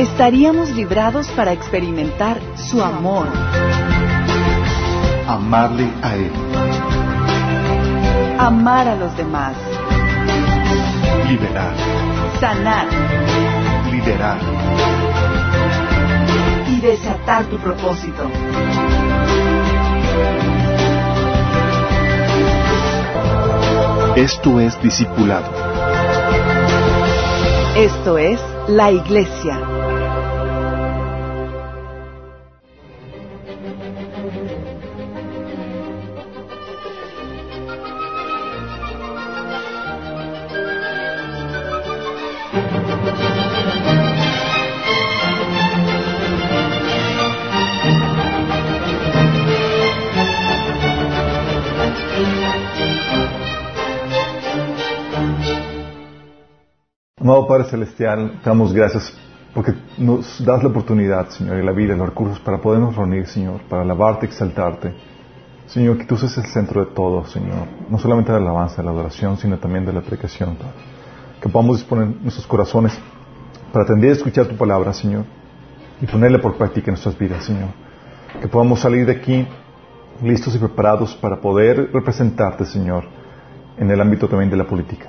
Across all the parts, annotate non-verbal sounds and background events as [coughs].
Estaríamos librados para experimentar su amor, Amarle a Él, amar a los demás, liberar, sanar liderar. y desatar tu propósito. Esto es discipulado. Esto es la iglesia. Padre Celestial, te damos gracias porque nos das la oportunidad, Señor, y la vida, y los recursos para podernos reunir, Señor, para alabarte, exaltarte. Señor, que tú seas el centro de todo, Señor. No solamente de la alabanza, de la adoración, sino también de la Padre. Que podamos disponer nuestros corazones para atender a escuchar tu palabra, Señor, y ponerla por práctica en nuestras vidas, Señor. Que podamos salir de aquí listos y preparados para poder representarte, Señor, en el ámbito también de la política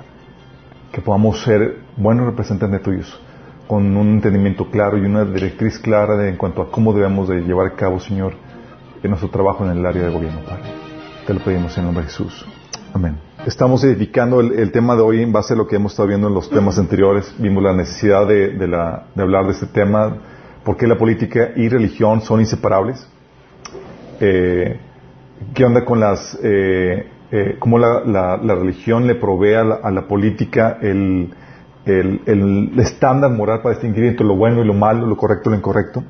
que podamos ser buenos representantes tuyos, con un entendimiento claro y una directriz clara en cuanto a cómo debemos de llevar a cabo, Señor, en nuestro trabajo en el área de gobierno, Padre. Te lo pedimos en el nombre de Jesús. Amén. Estamos edificando el, tema de hoy en base a lo que hemos estado viendo en los temas anteriores. Vimos la necesidad de hablar de este tema, por qué la política y religión son inseparables. Eh, ¿Qué onda con las... Eh, eh, cómo la, religión le provee a la, política el, estándar moral para distinguir entre lo bueno y lo malo, lo correcto y lo incorrecto?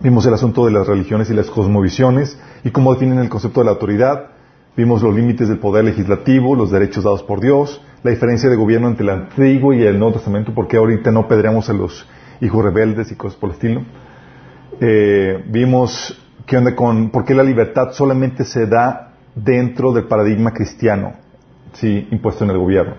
Vimos el asunto de las religiones y las cosmovisiones y cómo definen el concepto de la autoridad. Vimos los límites del poder legislativo, los derechos dados por Dios, la diferencia de gobierno entre el Antiguo y el Nuevo Testamento, porque ahorita no pedremos a los hijos rebeldes y cosas por el estilo. Eh, vimos qué onda con por qué la libertad solamente se da dentro del paradigma cristiano, sí, impuesto en el gobierno.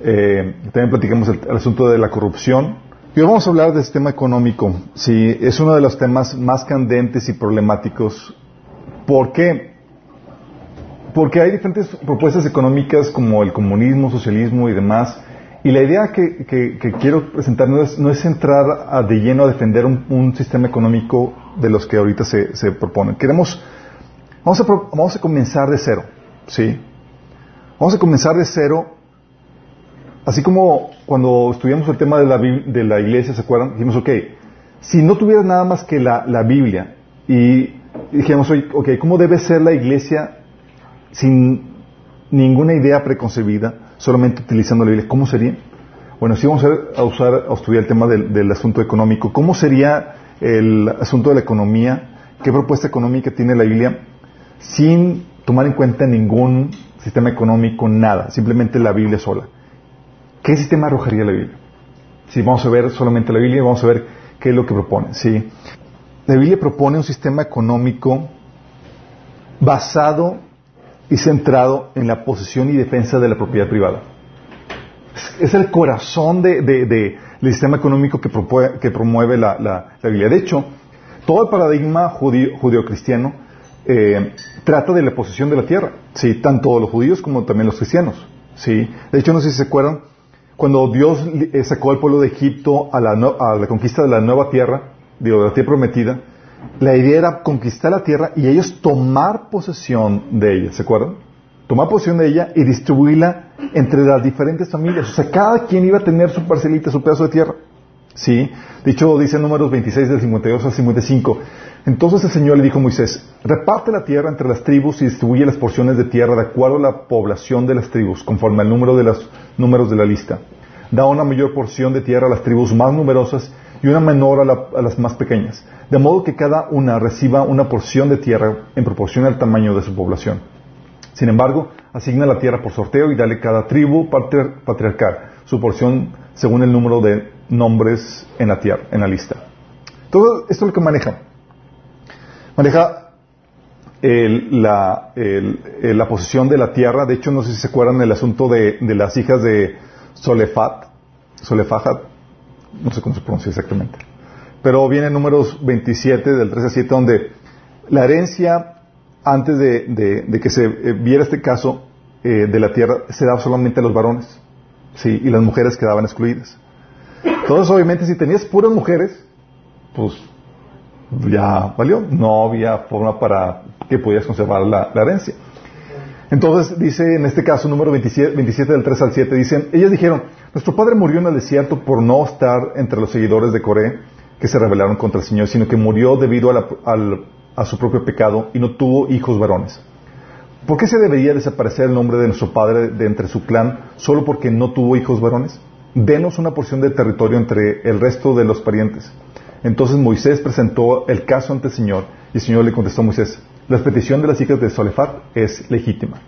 Eh, también platicamos el, asunto de la corrupción. Y hoy vamos a hablar del sistema económico. Sí, es uno de los temas más candentes y problemáticos. ¿Por qué? Porque hay diferentes propuestas económicas como el comunismo, socialismo y demás. Y la idea que, que- que quiero presentar no es, no es entrar a- de lleno a defender un, un sistema económico de los que ahorita se, se proponen. Queremos, vamos a, vamos a comenzar de cero, ¿sí? Vamos a comenzar de cero, así como cuando estudiamos el tema de la, de la iglesia, ¿se acuerdan? Dijimos, ok, si no tuvieras nada más que la, la Biblia y dijimos, ok, ¿cómo debe ser la iglesia sin ninguna idea preconcebida, solamente utilizando la Biblia, ¿cómo sería? Bueno, si vamos a usar, a estudiar el tema del, del asunto económico, ¿cómo sería el asunto de la economía? ¿Qué propuesta económica tiene la Biblia? Sin tomar en cuenta ningún sistema económico, nada, simplemente la Biblia sola. ¿Qué sistema arrojaría la Biblia? Si vamos a ver solamente la Biblia, vamos a ver qué es lo que propone. ¿sí? La Biblia propone un sistema económico basado y centrado en la posesión y defensa de la propiedad privada. Es, el corazón de- de- de- del sistema económico que, propue- que promueve la, la- la Biblia. De hecho, todo el paradigma judío- judío-cristiano eh, trata de la posesión de la tierra, ¿sí? tanto los judíos como también los cristianos. ¿sí? De hecho, no sé si se acuerdan, cuando Dios eh, sacó al pueblo de Egipto a la, a la conquista de la nueva tierra, digo, de la tierra prometida, la idea era conquistar la tierra y ellos tomar posesión de ella, ¿se acuerdan? Tomar posesión de ella y distribuirla entre las diferentes familias. O sea, cada quien iba a tener su parcelita, su pedazo de tierra. ¿Sí? De hecho, dice números 26 del 52 al 55. Entonces el Señor le dijo a Moisés, reparte la tierra entre las tribus y distribuye las porciones de tierra de acuerdo a la población de las tribus, conforme al número de los números de la lista. Da una mayor porción de tierra a las tribus más numerosas y una menor a, la- a las más pequeñas, de modo que cada una reciba una porción de tierra en proporción al tamaño de su población. Sin embargo, asigna la tierra por sorteo y dale cada tribu patriar- patriarcal su porción según el número de nombres en la tierra, en la lista. Todo esto es lo que maneja. Maneja el- la, el- la posesión de la tierra. De hecho, no sé si se acuerdan del asunto de, de las hijas de Solefat, Solefahat, no sé cómo se pronuncia exactamente. Pero viene en números 27, del 13 a 7, donde la herencia, antes de, de- de que se eh, viera este caso eh, de la tierra, se daba solamente a los varones. Sí, y las mujeres quedaban excluidas. Entonces, obviamente, si tenías puras mujeres, pues ya valió. No había forma para que pudieras conservar la, herencia. Entonces dice en este caso, número 27, 27 del 3 al 7, dicen, ellas dijeron, nuestro padre murió en el desierto por no estar entre los seguidores de Coré que se rebelaron contra el Señor, sino que murió debido a su propio pecado y no tuvo hijos varones. ¿Por qué se debería desaparecer el nombre de nuestro padre de entre su clan solo porque no tuvo hijos varones? Denos una porción de territorio entre el resto de los parientes. Entonces Moisés presentó el caso ante el Señor y el Señor le contestó a Moisés, la petición de las hijas de Solefat es legítima.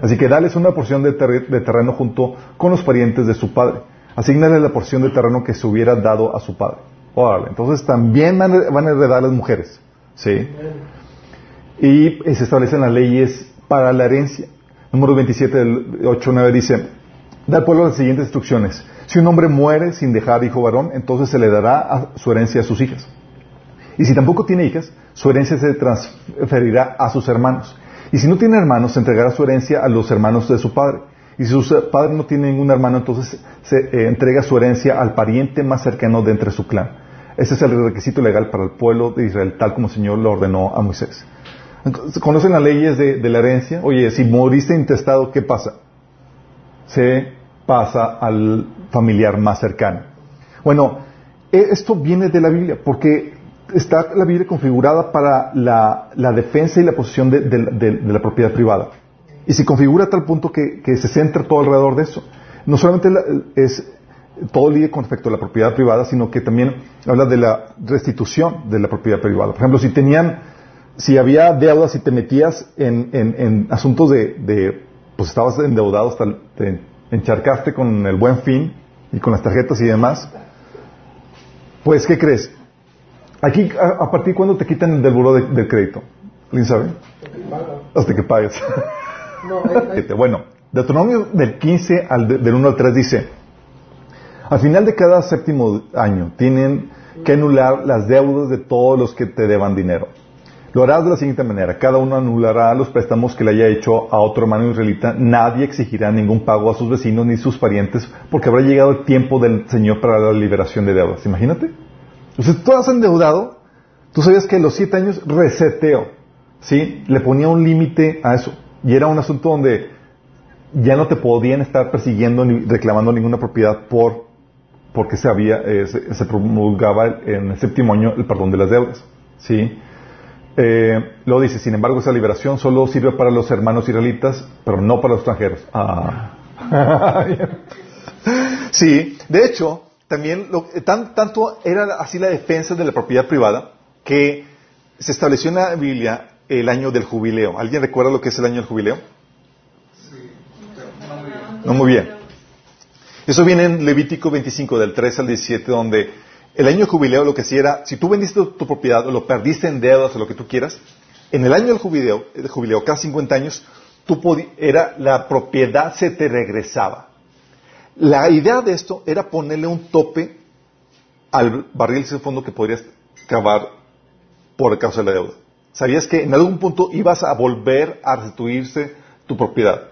Así que dales una porción de, terre- de terreno junto con los parientes de su padre. Asignale la porción de terreno que se hubiera dado a su padre. Órale, entonces también van a van a heredar las mujeres. ¿Sí? Y se establecen las leyes para la herencia. Número 27 del 8-9 dice, da al pueblo las siguientes instrucciones. Si un hombre muere sin dejar hijo varón, entonces se le dará su herencia a sus hijas. Y si tampoco tiene hijas, su herencia se transferirá a sus hermanos. Y si no tiene hermanos, se entregará su herencia a los hermanos de su padre. Y si su padre no tiene ningún hermano, entonces se eh, entrega su herencia al pariente más cercano de entre su clan. Ese es el requisito legal para el pueblo de Israel, tal como el Señor lo ordenó a Moisés. Entonces, ¿Conocen las leyes de, de la herencia? Oye, si moriste intestado, ¿qué pasa? Se pasa al familiar más cercano. Bueno, e- esto viene de la Biblia, porque está la Biblia configurada para la, la defensa y la posesión de, de- de- de la propiedad privada. Y se configura a tal punto que, se centra todo alrededor de eso. No solamente la- es todo lidia con respecto a la propiedad privada, sino que también habla de la restitución de la propiedad privada. Por ejemplo, si tenían, si había deudas, si te metías en, en- en asuntos de, pues estabas endeudado hasta el- encharcaste con el buen fin y con las tarjetas y demás, pues, ¿qué crees? Aquí, a, a partir de cuándo te quitan del buró de- del crédito? ¿Alguien sabe? Hasta que pagues. [laughs] Fíjate, [laughs] bueno, Deuteronomio del 15 al de- del 1 al 3 dice, al final de cada séptimo año tienen que anular las deudas de todos los que te deban dinero. Lo harás de la siguiente manera. Cada uno anulará los préstamos que le haya hecho a otro hermano israelita. Nadie exigirá ningún pago a sus vecinos ni sus parientes porque habrá llegado el tiempo del Señor para la liberación de deudas. Imagínate. Entonces, tú has endeudado. Tú sabías que a los siete años reseteo. ¿Sí? Le ponía un límite a eso. Y era un asunto donde ya no te podían estar persiguiendo ni reclamando ninguna propiedad por porque se había eh, se, se promulgaba en el séptimo año el perdón de las deudas. ¿Sí? Eh, luego dice, sin embargo, esa liberación solo sirve para los hermanos israelitas, pero no para los extranjeros. Ah. [laughs] sí, de hecho, también lo- eh, tan- tanto era así la defensa de la propiedad privada que se estableció en la Biblia el año del jubileo. ¿Alguien recuerda lo que es el año del jubileo? No, muy bien. Eso viene en Levítico 25, del 3 al 17, donde el año jubileo lo que hacía era, si tú vendiste tu, propiedad o lo perdiste en deudas o lo que tú quieras, en el año del jubileo, el jubileo cada 50 años, tú era, la propiedad se te regresaba. La idea de esto era ponerle un tope al barril sin fondo que podrías cavar por causa de la deuda. Sabías que en algún punto ibas a volver a restituirse tu propiedad.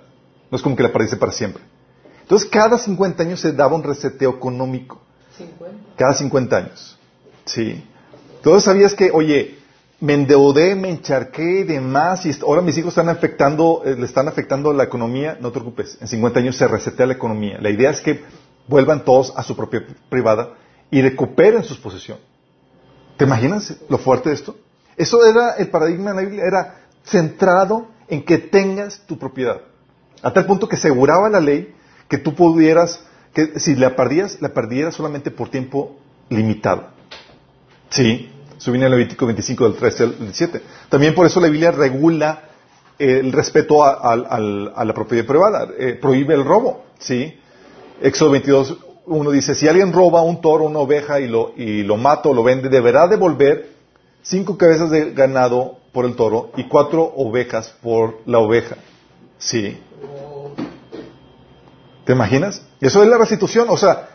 No es como que la perdiste para siempre. Entonces, cada 50 años se daba un reseteo económico. Cada 50 años. Sí. Entonces, sabías que, oye, me endeudé, me encharqué y demás, y ahora mis hijos están afectando, eh, le están afectando la economía, no te preocupes. En 50 años se resetea la economía. La idea es que vuelvan todos a su propia privada y recuperen sus posesiones. ¿Te imaginas lo fuerte de esto? Eso era el paradigma de la Biblia, era centrado en que tengas tu propiedad. A tal punto que aseguraba la ley que tú pudieras, que si la perdías, la perdieras solamente por tiempo limitado. Sí, eso viene en Levítico 25 del 13 al 17. También por eso la Biblia regula el respeto a, la propiedad privada, eh, prohíbe el robo, ¿sí? Éxodo 22, uno dice, si alguien roba un toro, una oveja y lo, y lo mata o lo vende, deberá devolver cinco cabezas de ganado por el toro y cuatro ovejas por la oveja. Sí. ¿Te imaginas? Eso es la restitución. O sea,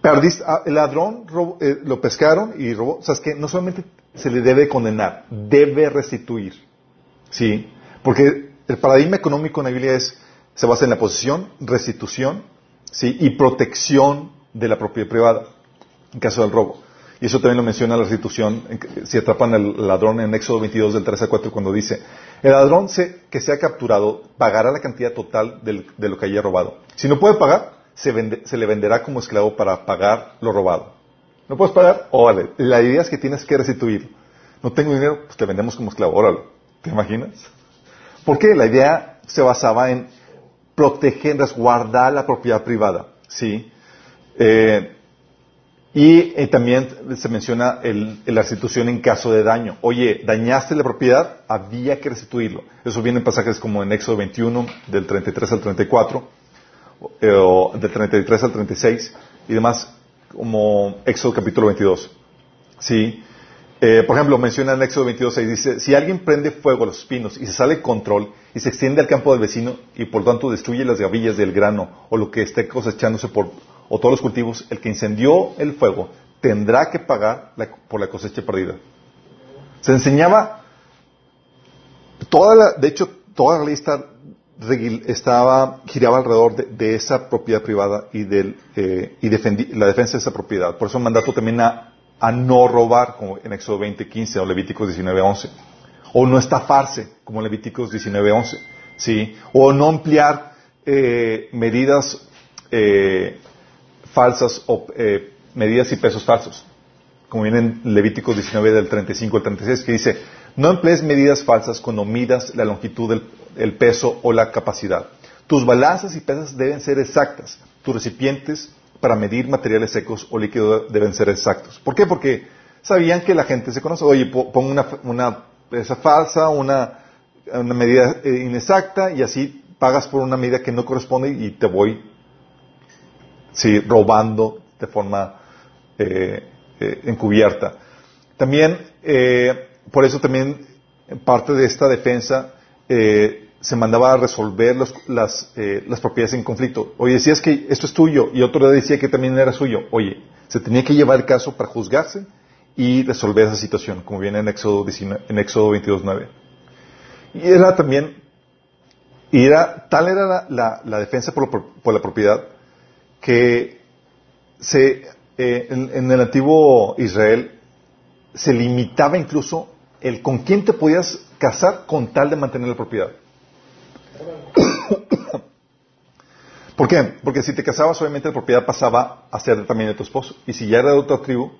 perdiste, ah, el ladrón eh, lo pescaron y robó. O sea, es que no solamente se le debe condenar, debe restituir. Sí. Porque el paradigma económico en la Biblia es, se basa en la posesión, restitución, sí, y protección de la propiedad privada, en caso del robo. Y eso también lo menciona la restitución, si atrapan al ladrón en Éxodo 22 del 3 al 4, cuando dice, el ladrón que se ha capturado pagará la cantidad total de lo que haya robado. Si no puede pagar, se, le venderá como esclavo para pagar lo robado. ¿No puedes pagar? Órale. La idea es que tienes que restituir. No tengo dinero, pues te vendemos como esclavo. Órale. ¿Te imaginas? ¿Por qué? La idea se basaba en proteger, resguardar la propiedad privada. ¿Sí? Eh, y eh, también se menciona la restitución en caso de daño. Oye, dañaste la propiedad, había que restituirlo. Eso viene en pasajes como en Éxodo 21, del 33 al 34, eh, o del 33 al 36, y demás, como Éxodo capítulo 22. ¿Sí? Eh, por ejemplo, menciona en Éxodo 22, 6, dice, si alguien prende fuego a los espinos y se sale control y se extiende al campo del vecino y por tanto destruye las gavillas del grano o lo que esté cosechándose por o todos los cultivos, el que incendió el fuego tendrá que pagar por la cosecha perdida. Se enseñaba, toda la, de hecho, toda la lista estaba, giraba alrededor de, esa propiedad privada y, del, eh, la defensa de esa propiedad. Por eso mandato también a, no robar, como en Éxodo 20, 15 o Levíticos 19, 11. O no estafarse, como en Levíticos 19, 11. ¿sí? O no emplear eh, medidas eh, falsas o eh, medidas y pesos falsos, como viene en Levítico 19 del 35 al 36, que dice, no emplees medidas falsas cuando midas la longitud, el peso o la capacidad. Tus balanzas y pesas deben ser exactas. Tus recipientes para medir materiales secos o líquidos deben ser exactos. ¿Por qué? Porque sabían que la gente se conoce. Oye, pongo una, una pesa falsa, una, una medida eh, inexacta y así pagas por una medida que no corresponde y te voy sí, robando de forma eh, eh, encubierta. También, eh, por eso también parte de esta defensa se mandaba a resolver las, las propiedades en conflicto. Oye, decías que esto es tuyo y otro decía que también era suyo. Oye, se tenía que llevar el caso para juzgarse y resolver esa situación, como viene en Éxodo, 19, en Éxodo 22.9. Y era también, y era, tal era la, defensa por, por, la propiedad, que eh, en, el antiguo Israel se limitaba incluso el con quién te podías casar con tal de mantener la propiedad. [coughs] ¿Por qué? Porque si te casabas, obviamente la propiedad pasaba a ser también de tu esposo. Y si ya era de otra tribu,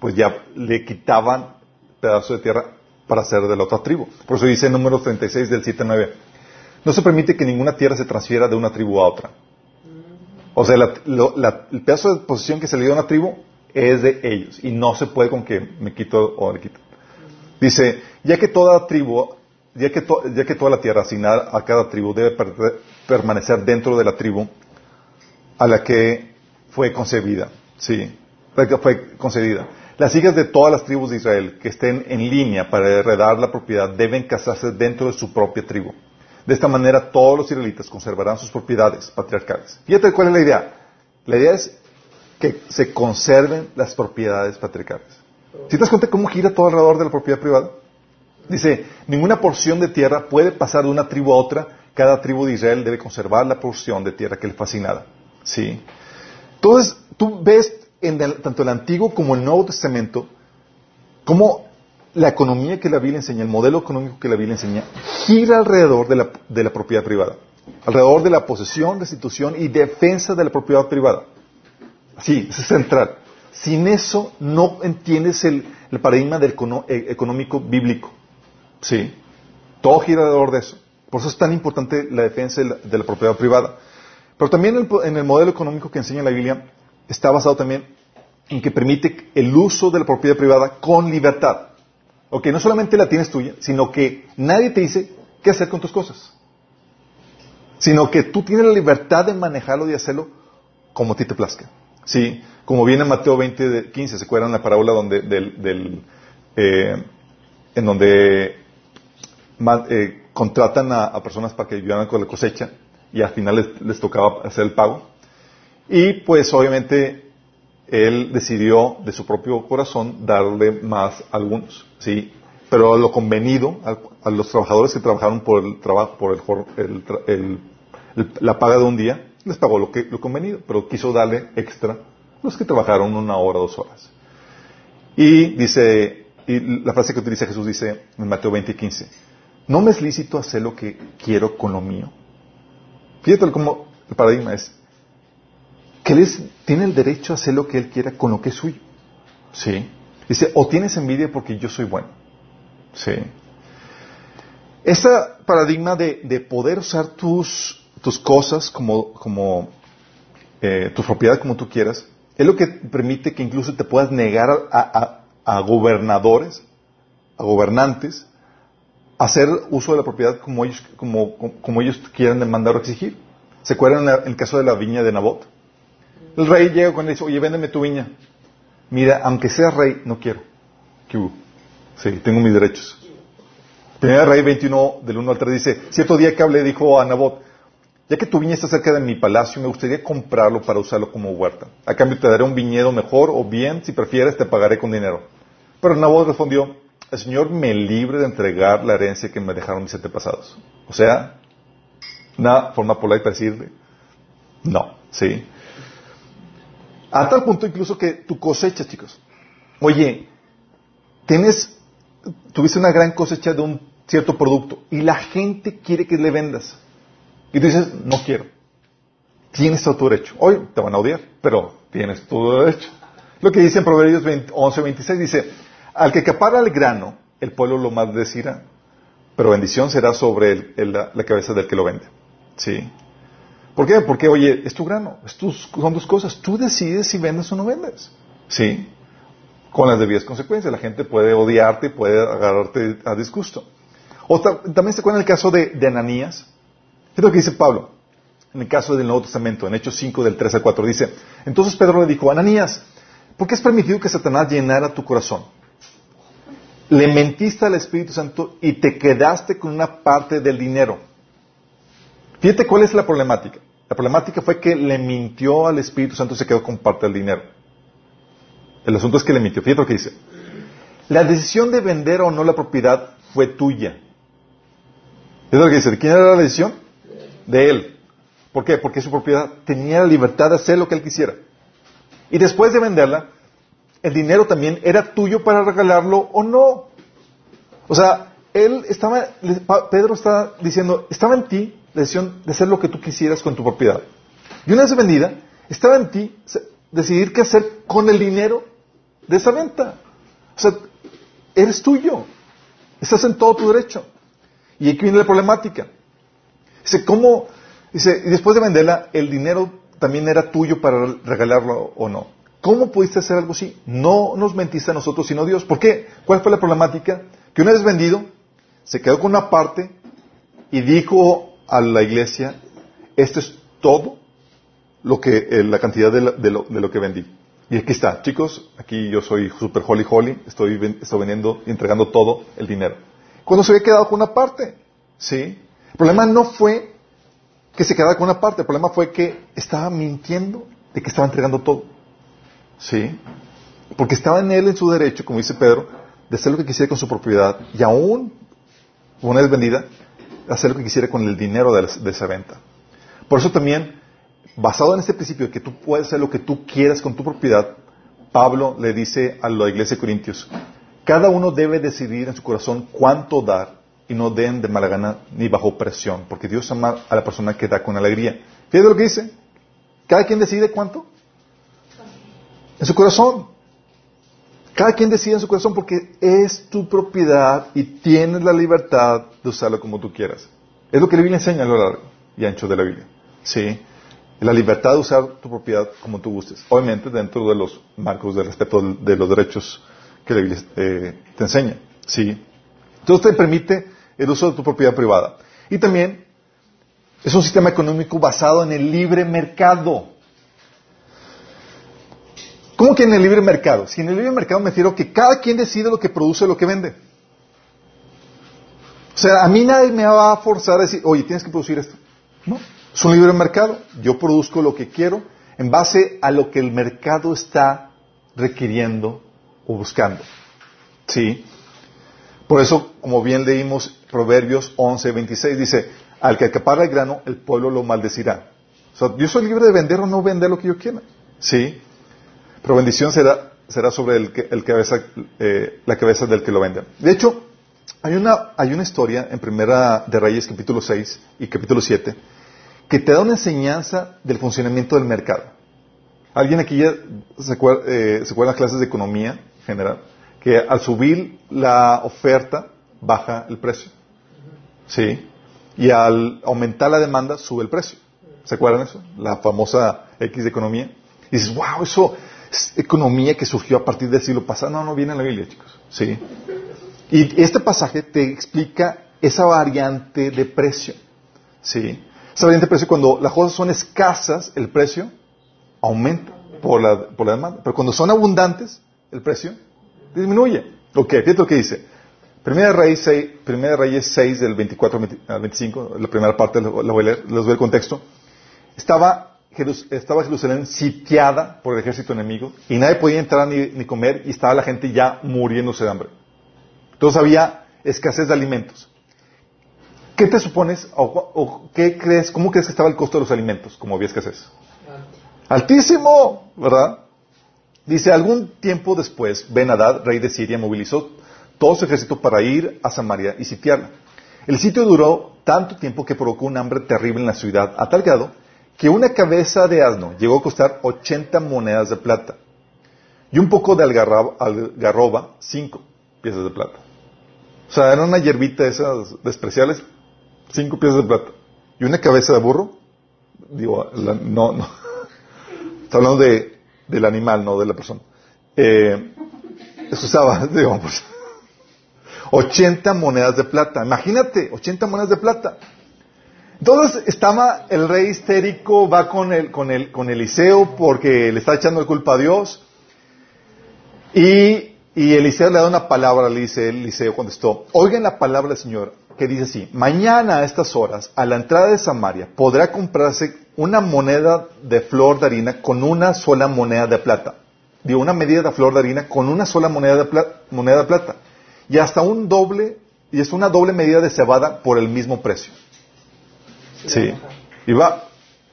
pues ya le quitaban pedazos de tierra para ser de la otra tribu. Por eso dice en número 36 del 7-9, no se permite que ninguna tierra se transfiera de una tribu a otra. O sea, el pedazo de posesión que se le dio a una tribu es de ellos y no se puede con que me quito o le quito. Dice, ya que toda tribu, ya que, ya que toda la tierra asignada a cada tribu debe permanecer dentro de la tribu a la que fue concebida, sí, fue concedida. Las hijas de todas las tribus de Israel que estén en línea para heredar la propiedad deben casarse dentro de su propia tribu. De esta manera todos los israelitas conservarán sus propiedades patriarcales. Fíjate cuál es la idea. La idea es que se conserven las propiedades patriarcales. ¿Si te das cuenta cómo gira todo alrededor de la propiedad privada? Dice, ninguna porción de tierra puede pasar de una tribu a otra. Cada tribu de Israel debe conservar la porción de tierra que le fue asignada. ¿Sí? Entonces, tú ves en tanto el Antiguo como el Nuevo Testamento cómo la economía que la Biblia enseña, el modelo económico que la Biblia enseña, gira alrededor de la, propiedad privada, alrededor de la posesión, restitución y defensa de la propiedad privada. Sí, es central. Sin eso no entiendes el, paradigma del eh, económico bíblico. Sí, todo gira alrededor de eso. Por eso es tan importante la defensa de la, propiedad privada. Pero también en el modelo económico que enseña la Biblia está basado también en que permite el uso de la propiedad privada con libertad. Ok, no solamente la tienes tuya, sino que nadie te dice qué hacer con tus cosas. Sino que tú tienes la libertad de manejarlo y hacerlo como a ti te plazca. ¿Sí? Como viene en Mateo 20, 15, ¿se acuerdan la parábola donde, del, eh, en donde eh, contratan a, personas para que ayudaran con la cosecha y al final les, les tocaba hacer el pago? Y pues obviamente él decidió de su propio corazón darle más a algunos, ¿sí? Pero a lo convenido, a, los trabajadores que trabajaron por el trabajo, por el, el, la paga de un día, les pagó lo, que, lo convenido, pero quiso darle extra los que trabajaron una hora, dos horas. Y dice, y la frase que utiliza Jesús dice en Mateo 20 15, no me es lícito hacer lo que quiero con lo mío. Fíjate cómo el paradigma es, que él tiene el derecho a hacer lo que él quiera con lo que es suyo. ¿Sí? Dice, o tienes envidia porque yo soy bueno. ¿Sí? Ese paradigma de, poder usar tus, tus cosas como, como eh, tu propiedad como tú quieras, es lo que permite que incluso te puedas negar a, a, gobernadores, a gobernantes, a hacer uso de la propiedad como ellos, como, como ellos quieran demandar o exigir. ¿Se acuerdan en el caso de la viña de Nabot? El rey llega cuando dice, oye, véndeme tu viña. Mira, aunque seas rey, no quiero. ¿Qué Sí, tengo mis derechos. Primera Rey 21, del 1 al 3 dice, cierto día que hablé, dijo a Nabot, ya que tu viña está cerca de mi palacio, me gustaría comprarlo para usarlo como huerta. A cambio te daré un viñedo mejor, o bien, si prefieres, te pagaré con dinero. Pero Nabot respondió, el Señor me libre de entregar la herencia que me dejaron mis antepasados. O sea, una forma polite para decirle, no, sí. A tal punto incluso que tu cosecha, chicos. Oye, tienes, tuviste una gran cosecha de un cierto producto y la gente quiere que le vendas. Y tú dices, no quiero. Tienes todo tu derecho. Hoy te van a odiar, pero tienes todo derecho. Lo que dice en Proverbios 11, 26 dice, al que capara el grano, el pueblo lo maldecirá, pero bendición será sobre la, la cabeza del que lo vende. ¿Sí? ¿Por qué? Porque, oye, es tu grano, es son dos cosas. Tú decides si vendes o no vendes. ¿Sí? Con las debidas consecuencias. La gente puede odiarte, puede agarrarte a disgusto. O también se acuerda el caso de, de Ananías. Es lo que dice Pablo. En el caso del Nuevo Testamento, en Hechos 5, del 3 al 4, dice, entonces Pedro le dijo, Ananías, ¿por qué has permitido que Satanás llenara tu corazón? Le mentiste al Espíritu Santo y te quedaste con una parte del dinero. Fíjate cuál es la problemática. La problemática fue que le mintió al Espíritu Santo y se quedó con parte del dinero. El asunto es que le mintió. Fíjate lo que dice. La decisión de vender o no la propiedad fue tuya. Es lo que dice. ¿De quién era la decisión? De él. ¿Por qué? Porque su propiedad tenía la libertad de hacer lo que él quisiera. Y después de venderla, el dinero también era tuyo para regalarlo o no. O sea, él estaba, Pedro está diciendo, estaba en ti decisión de hacer lo que tú quisieras con tu propiedad. Y una vez vendida, estaba en ti decidir qué hacer con el dinero de esa venta. O sea, eres tuyo. Estás en todo tu derecho. Y aquí viene la problemática. Dice, ¿cómo? Dice, y después de venderla, el dinero también era tuyo para regalarlo o no. ¿Cómo pudiste hacer algo así? No nos mentiste a nosotros, sino a Dios. ¿Por qué? ¿Cuál fue la problemática? Que una vez vendido, se quedó con una parte y dijo a la iglesia, esto es todo lo que, eh, la cantidad de, lo, que vendí. Y aquí está, chicos, aquí yo soy super holy holy, estoy, estoy vendiendo y entregando todo el dinero. Cuando se había quedado con una parte, ¿sí? El problema no fue que se quedara con una parte, el problema fue que estaba mintiendo de que estaba entregando todo. ¿Sí? Porque estaba en él en su derecho, como dice Pedro, de hacer lo que quisiera con su propiedad y aún, una vez vendida, hacer lo que quisiera con el dinero de, esa venta. Por eso también, basado en este principio de que tú puedes hacer lo que tú quieras con tu propiedad, Pablo le dice a la iglesia de Corintios, cada uno debe decidir en su corazón cuánto dar y no den de mala gana ni bajo presión, porque Dios ama a la persona que da con alegría. Fíjate lo que dice. Cada quien decide cuánto. En su corazón. Cada quien decide en su corazón porque es tu propiedad y tienes la libertad de usarlo como tú quieras. Es lo que la Biblia enseña a lo largo y ancho de la Biblia. ¿Sí? La libertad de usar tu propiedad como tú gustes. Obviamente dentro de los marcos de respeto de los derechos que la Biblia eh, te enseña. ¿sí? Entonces te permite el uso de tu propiedad privada. Y también es un sistema económico basado en el libre mercado. ¿Cómo que en el libre mercado? Si en el libre mercado me refiero que cada quien decide lo que produce, lo que vende. O sea, a mí nadie me va a forzar a decir, oye, tienes que producir esto. No, es un libre mercado. Yo produzco lo que quiero en base a lo que el mercado está requiriendo o buscando. ¿Sí? Por eso, como bien leímos Proverbios 11, 26, dice, al que acapara el grano, el pueblo lo maldecirá. O sea, yo soy libre de vender o no vender lo que yo quiera. ¿Sí? Pero bendición será, será sobre el, que, el cabeza, eh, la cabeza del que lo vende. De hecho, hay una, hay una historia en Primera de Reyes, capítulo 6 y capítulo 7, que te da una enseñanza del funcionamiento del mercado. ¿Alguien aquí ya se acuerda, eh, se acuerda de las clases de economía general? Que al subir la oferta, baja el precio. ¿Sí? Y al aumentar la demanda, sube el precio. ¿Se acuerdan eso? La famosa X de economía. Y dices, wow, eso es economía que surgió a partir del siglo pasado. No, no viene en la Biblia, chicos. ¿Sí? Y este pasaje te explica esa variante de precio. ¿Sí? Esa variante de precio, cuando las cosas son escasas, el precio aumenta por la, demanda. Pero cuando son abundantes, el precio disminuye. Ok, fíjate lo que dice. Primera Reyes 6, Primera Reyes 6 del 24 al 25, la primera parte la voy a leer, les doy el contexto. Estaba, estaba Jerusalén sitiada por el ejército enemigo y nadie podía entrar ni, ni comer y estaba la gente ya muriéndose de hambre. Entonces había escasez de alimentos. ¿Qué te supones o, qué crees, cómo crees que estaba el costo de los alimentos como había escasez? Altísimo, ¿verdad? Dice, algún tiempo después, Ben Hadad, rey de Siria, movilizó todo su ejército para ir a Samaria y sitiarla. El sitio duró tanto tiempo que provocó un hambre terrible en la ciudad, a tal grado que una cabeza de asno llegó a costar 80 monedas de plata y un poco de algarroba, 5 piezas de plata. O sea, era una hierbita esas despreciables, 5 piezas de plata. Y una cabeza de burro, digo, no, no. [laughs] Está hablando de, del animal, no de la persona. Eh, eso usaba, [laughs] digamos. 80 monedas de plata. Imagínate, 80 monedas de plata. Entonces estaba el rey histérico, va con el, con el, con Eliseo porque le está echando la culpa a Dios. Y, y Eliseo le da una palabra, le dice Eliseo contestó, oigan la palabra del Señor, que dice así, mañana a estas horas, a la entrada de Samaria, podrá comprarse una moneda de flor de harina con una sola moneda de plata. Digo, una medida de flor de harina con una sola moneda de, plata, moneda de plata y hasta un doble, y es una doble medida de cebada por el mismo precio. Sí. Y va,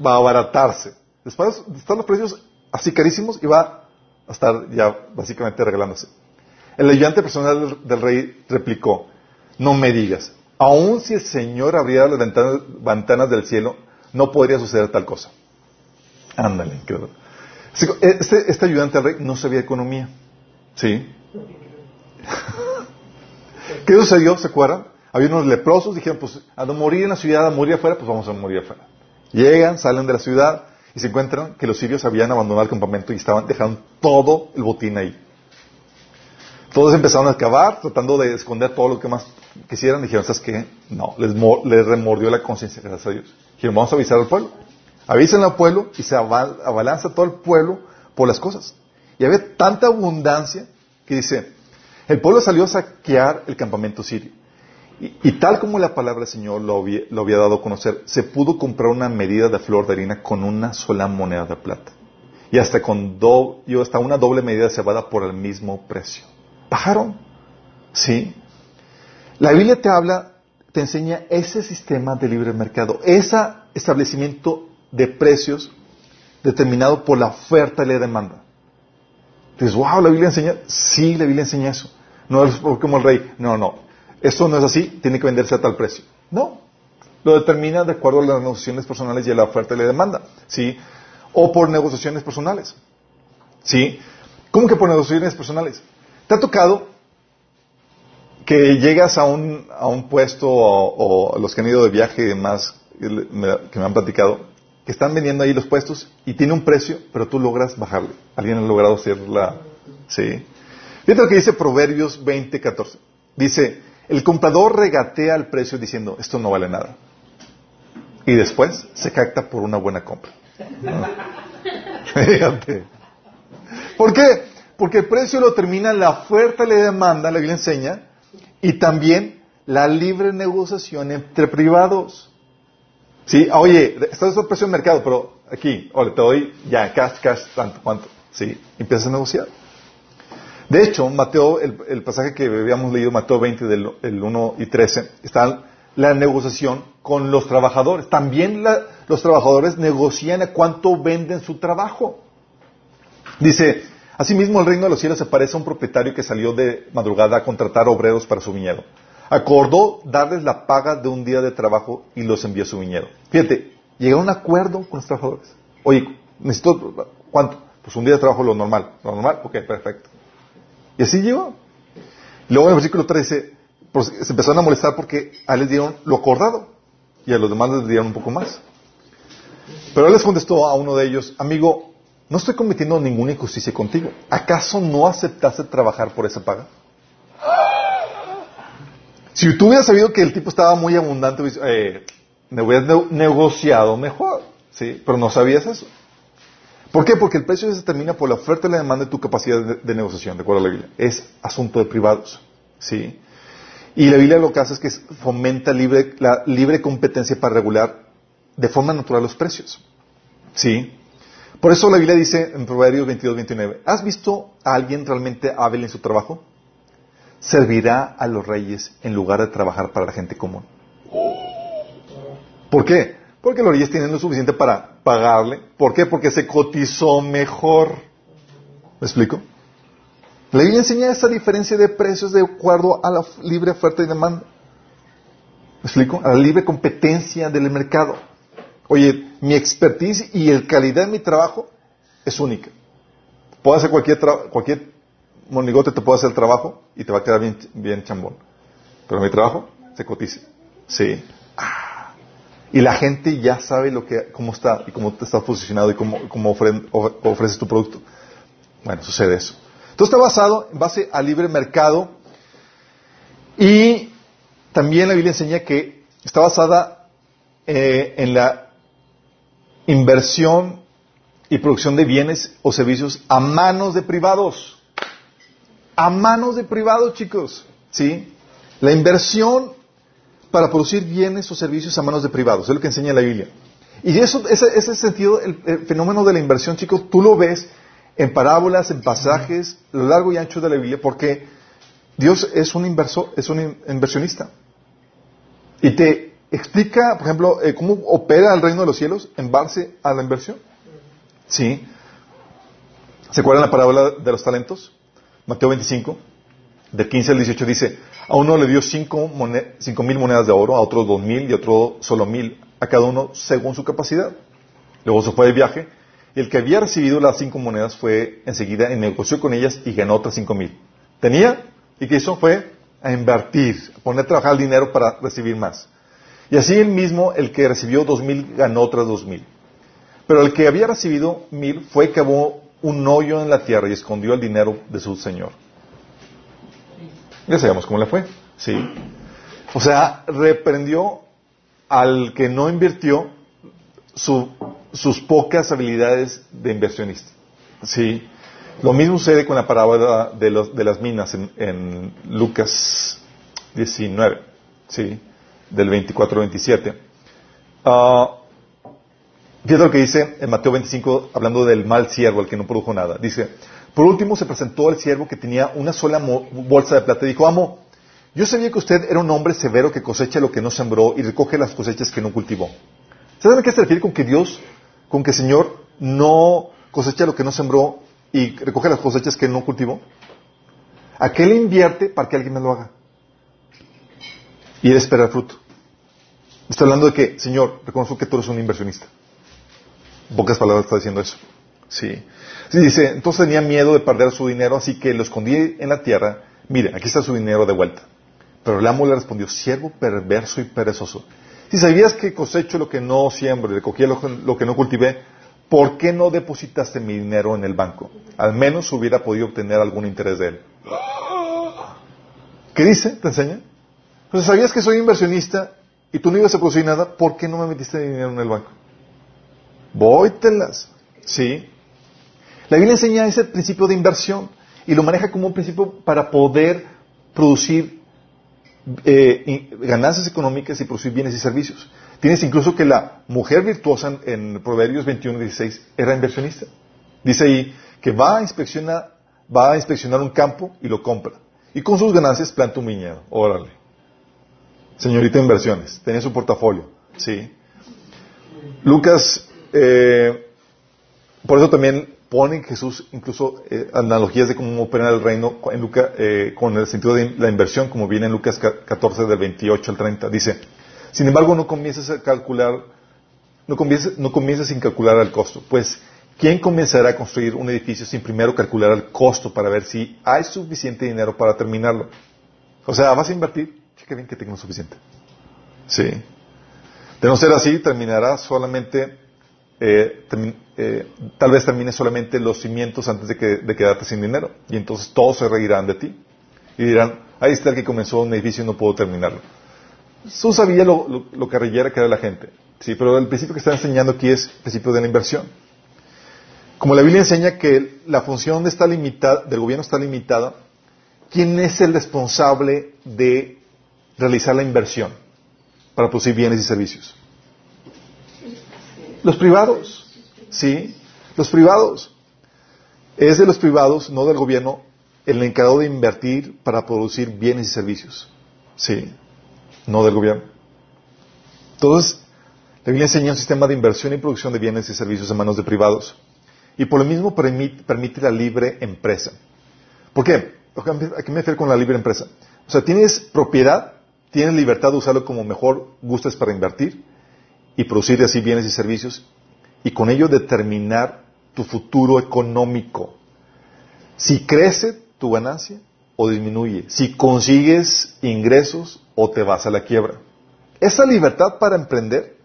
va a abaratarse. Después están los precios así carísimos y va a estar ya básicamente regalándose. El ayudante personal del, rey replicó, no me digas, aun si el Señor abriera las ventanas, ventanas del cielo, no podría suceder tal cosa. Ándale, este, este ayudante del rey no sabía economía. ¿Sí? [laughs] ¿Qué sucedió? ¿Se acuerdan? Había unos leprosos, dijeron, pues a no morir en la ciudad, a morir afuera, pues vamos a morir afuera. Llegan, salen de la ciudad y se encuentran que los sirios habían abandonado el campamento y estaban dejando todo el botín ahí. Todos empezaron a excavar, tratando de esconder todo lo que más quisieran. Dijeron, ¿sabes qué? No, les, remordió la conciencia, gracias a Dios. Dijeron, vamos a avisar al pueblo. Avisen al pueblo y se abalanza todo el pueblo por las cosas. Y había tanta abundancia que dice, el pueblo salió a saquear el campamento sirio. Y, tal como la palabra del Señor lo había, dado a conocer, se pudo comprar una medida de flor de harina con una sola moneda de plata. Y hasta, con hasta una doble medida de cebada por el mismo precio. Bajaron. ¿Sí? La Biblia te habla, te enseña ese sistema de libre mercado, ese establecimiento de precios determinado por la oferta y la demanda. Dices, wow, la Biblia enseña. Sí, la Biblia enseña eso. No es como el rey. No, no. Esto no es así, tiene que venderse a tal precio. No. Lo determina de acuerdo a las negociaciones personales y a la oferta y la demanda. ¿Sí? O por negociaciones personales. ¿Sí? ¿Cómo que por negociaciones personales? ¿Te ha tocado que llegas a un, a un puesto o, los que han ido de viaje y demás que me han platicado que están vendiendo ahí los puestos y tiene un precio, pero tú logras bajarle. Alguien ha logrado hacerla. Sí. Fíjate lo que dice Proverbios 20, 14. Dice, el comprador regatea el precio diciendo, esto no vale nada. Y después se capta por una buena compra. [laughs] Fíjate. ¿Por qué? Porque el precio lo termina la oferta y la demanda, la Biblia enseña, y también la libre negociación entre privados. Sí, oye, estás a precio de mercado, pero aquí, oye, te doy ya, cash, cash, tanto, cuánto. Sí, empiezas a negociar. De hecho, Mateo, el, pasaje que habíamos leído, Mateo 20, del 1 y 13, está la negociación con los trabajadores. También los trabajadores negocian a cuánto venden su trabajo. Dice, asimismo el reino de los cielos se parece a un propietario que salió de madrugada a contratar obreros para su viñedo. Acordó darles la paga de un día de trabajo y los envió a su viñedo. Fíjate, llegaron a un acuerdo con los trabajadores. Oye, necesito, ¿cuánto? Pues un día de trabajo lo normal. ¿Lo normal? Ok, perfecto. Y así llegó. Luego en el versículo 13 pues, se empezaron a molestar porque a él les dieron lo acordado y a los demás les dieron un poco más. Pero él les contestó a uno de ellos, amigo, no estoy cometiendo ninguna injusticia contigo. ¿Acaso no aceptaste trabajar por esa paga? Si tú hubieras sabido que el tipo estaba muy abundante, eh, me hubieras negociado mejor, ¿sí? Pero no sabías eso. ¿Por qué? Porque el precio se determina por la oferta y la demanda de tu capacidad de, negociación, de acuerdo a la Biblia. Es asunto de privados, ¿sí? Y la Biblia lo que hace es que fomenta la libre competencia para regular de forma natural los precios, ¿sí? Por eso la Biblia dice en Proverbios 22, 29, ¿has visto a alguien realmente hábil en su trabajo? Servirá a los reyes en lugar de trabajar para la gente común. ¿Por qué? Porque los reyes tienen lo suficiente para pagarle. ¿Por qué? Porque se cotizó mejor. ¿Me explico? La Biblia enseña esa diferencia de precios de acuerdo a la libre oferta y demanda. ¿Me explico? A la libre competencia del mercado. Oye, mi expertise y el calidad de mi trabajo es única. Puedo hacer cualquier, cualquier monigote, te puede hacer el trabajo y te va a quedar bien, bien chambón. Pero mi trabajo se cotiza. Sí. Y la gente ya sabe lo que, cómo está y cómo te está posicionado y cómo, cómo ofreces tu producto. Bueno, sucede eso. Entonces está basado en base al libre mercado y también la Biblia enseña que está basada eh, en la inversión y producción de bienes o servicios a manos de privados. A manos de privados, chicos. ¿Sí? La inversión para producir bienes o servicios a manos de privados. Es lo que enseña la Biblia. Y eso, ese, ese sentido, el, fenómeno de la inversión, chicos, tú lo ves en parábolas, en pasajes, lo largo y ancho de la Biblia, porque Dios es un inversor, es un inversionista. Y te explica, por ejemplo, eh, cómo opera el reino de los cielos en base a la inversión. ¿Sí? ¿Se acuerdan la parábola de los talentos? Mateo 25, del 15 al 18 dice, a uno le dio cinco, mil monedas de oro, a otro dos mil y a otro solo mil, a cada uno según su capacidad. Luego se fue de viaje y el que había recibido las cinco monedas fue enseguida y negoció con ellas y ganó otras cinco mil. Tenía y que hizo fue a invertir, a poner a trabajar el dinero para recibir más. Y así el mismo, el que recibió dos mil, ganó otras dos mil. Pero el que había recibido mil fue y cavó un hoyo en la tierra y escondió el dinero de su señor. Ya sabemos cómo le fue. Sí. O sea, reprendió al que no invirtió sus pocas habilidades de inversionista. Sí. Lo mismo sucede con la parábola de, de las minas en, en Lucas 19. Sí del 24 al 27. Uh, fíjate lo que dice en Mateo 25, hablando del mal siervo, el que no produjo nada. Dice, por último se presentó el siervo que tenía una sola bolsa de plata y dijo, amo, yo sabía que usted era un hombre severo que cosecha lo que no sembró y recoge las cosechas que no cultivó. ¿Saben a qué se refiere con que Dios, con que el Señor no cosecha lo que no sembró y recoge las cosechas que no cultivó? ¿A qué le invierte para que alguien me lo haga? Y él espera el fruto. Está hablando de que, Señor, reconozco que tú eres un inversionista. En pocas palabras está diciendo eso. Sí. Dice, entonces tenía miedo de perder su dinero, así que lo escondí en la tierra. Mire, aquí está su dinero de vuelta. Pero el amo le respondió, siervo perverso y perezoso. Si sabías que cosecho lo que no siembro, recogía lo, lo que no cultivé, ¿por qué no depositaste mi dinero en el banco? Al menos hubiera podido obtener algún interés de él. ¿Qué dice? ¿Te enseña? Entonces, ¿sabías que soy inversionista y tú no ibas a producir nada? ¿Por qué no me metiste dinero en el banco? Vóytelas. ¿Sí? La Biblia enseña ese principio de inversión y lo maneja como un principio para poder producir eh, ganancias económicas y producir bienes y servicios. Tienes incluso que la mujer virtuosa en, Proverbios 21 16 era inversionista. Dice ahí que va a inspeccionar, un campo y lo compra. Y con sus ganancias planta un viñedo. Órale. Señorita inversiones. Tenía su portafolio. Sí. Lucas, eh, por eso también pone Jesús incluso eh, analogías de cómo opera el reino en eh, con el sentido de la inversión, como viene en Lucas 14 del 28 al 30. Dice, sin embargo, no comiences a calcular, no comiences, no comiences sin calcular el costo, pues ¿quién comenzará a construir un edificio sin primero calcular el costo para ver si hay suficiente dinero para terminarlo? O sea, vas a invertir, cheque bien que tengas suficiente. Sí. De no ser así, terminará solamente eh, eh, tal vez termine solamente los cimientos antes de, que, de quedarte sin dinero. Y entonces todos se reirán de ti. Y dirán, ahí está el que comenzó un edificio y no pudo terminarlo. Jesús sabía lo, lo, lo que era la gente. Sí, pero el principio que está enseñando aquí es el principio de la inversión. Como la Biblia enseña que la función está limitada, del gobierno está limitada, ¿quién es el responsable de realizar la inversión para producir bienes y servicios? Los privados, ¿sí? Los privados. Es de los privados, no del gobierno, el encargado de invertir para producir bienes y servicios. Sí, no del gobierno. Entonces, la Biblia enseña un sistema de inversión y producción de bienes y servicios en manos de privados. Y por lo mismo permite, permite la libre empresa. ¿Por qué? ¿A qué me refiero con la libre empresa? O sea, tienes propiedad, tienes libertad de usarlo como mejor gustes para invertir, y producir así bienes y servicios y con ello determinar tu futuro económico. Si crece tu ganancia o disminuye, si consigues ingresos o te vas a la quiebra. Esa libertad para emprender,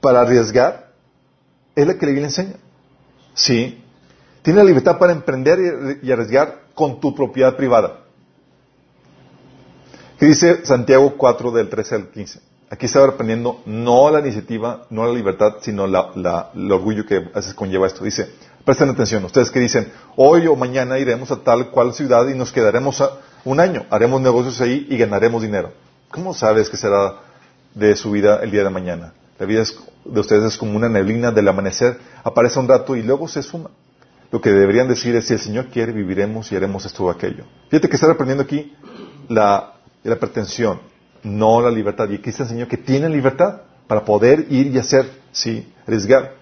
para arriesgar, es la que la Biblia enseña. Sí. Tiene la libertad para emprender y arriesgar con tu propiedad privada. ¿Qué dice Santiago 4 del 13 al 15? Aquí estaba aprendiendo no la iniciativa, no la libertad, sino el orgullo que conlleva esto. Dice, presten atención, ustedes que dicen, hoy o mañana iremos a tal cual ciudad y nos quedaremos un año, haremos negocios ahí y ganaremos dinero. ¿Cómo sabes que será de su vida el día de mañana? La vida de ustedes es como una neblina del amanecer, aparece un rato y luego se esfuma. Lo que deberían decir es, si el Señor quiere, viviremos y haremos esto o aquello. Fíjate que está aprendiendo aquí la pretensión, no la libertad. Y aquí se enseñó que tienen libertad para poder ir y hacer, sí, arriesgar.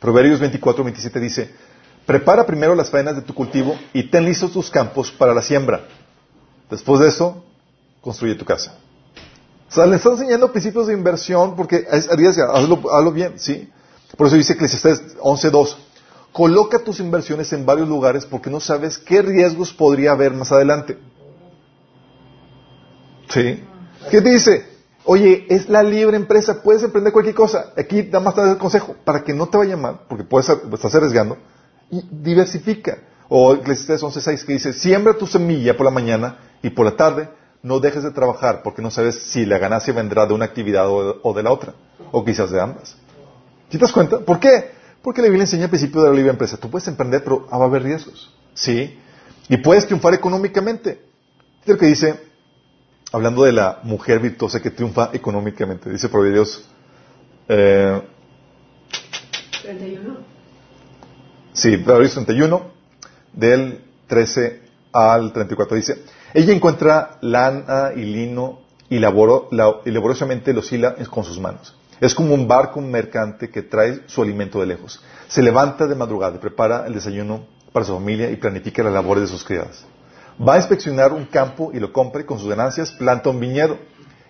Proverbios 24, 27 dice, prepara primero las faenas de tu cultivo y ten listos tus campos para la siembra. Después de eso, construye tu casa. O sea, le está enseñando principios de inversión porque arriesga, hazlo, hazlo bien, ¿sí? Por eso dice Eclesiastes 11.2, coloca tus inversiones en varios lugares porque no sabes qué riesgos podría haber más adelante. ¿Sí? ¿Qué dice? Oye, es la libre empresa, puedes emprender cualquier cosa. Aquí da más tarde el consejo, para que no te vaya mal, porque puedes, estás arriesgando, y diversifica. O Eclesiastes 11.6 que dice, siembra tu semilla por la mañana y por la tarde no dejes de trabajar, porque no sabes si la ganancia vendrá de una actividad o de, la otra, o quizás de ambas. ¿Sí te das cuenta? ¿Por qué? Porque la Biblia enseña el principio de la libre empresa. Tú puedes emprender, pero va a haber riesgos. ¿Sí? Y puedes triunfar económicamente. Es lo que dice hablando de la mujer virtuosa que triunfa económicamente. Dice Proverbios eh, 31. Sí, Proverbios 31, del 13 al 34. Dice, ella encuentra lana y lino y, y laboriosamente los hila con sus manos. Es como un barco mercante que trae su alimento de lejos. Se levanta de madrugada y prepara el desayuno para su familia y planifica las labores de sus criadas. Va a inspeccionar un campo y lo compra y con sus ganancias planta un viñedo.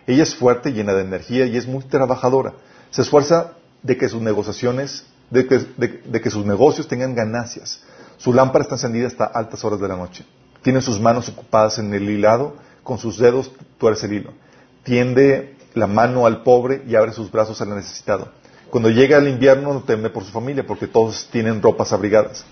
Ella es fuerte, llena de energía y es muy trabajadora. Se esfuerza de que sus negociaciones, de que, sus negocios tengan ganancias. Su lámpara está encendida hasta altas horas de la noche. Tiene sus manos ocupadas en el hilado, con sus dedos tuerce el hilo. Tiende la mano al pobre y abre sus brazos al necesitado. Cuando llega el invierno no teme por su familia porque todos tienen ropas abrigadas.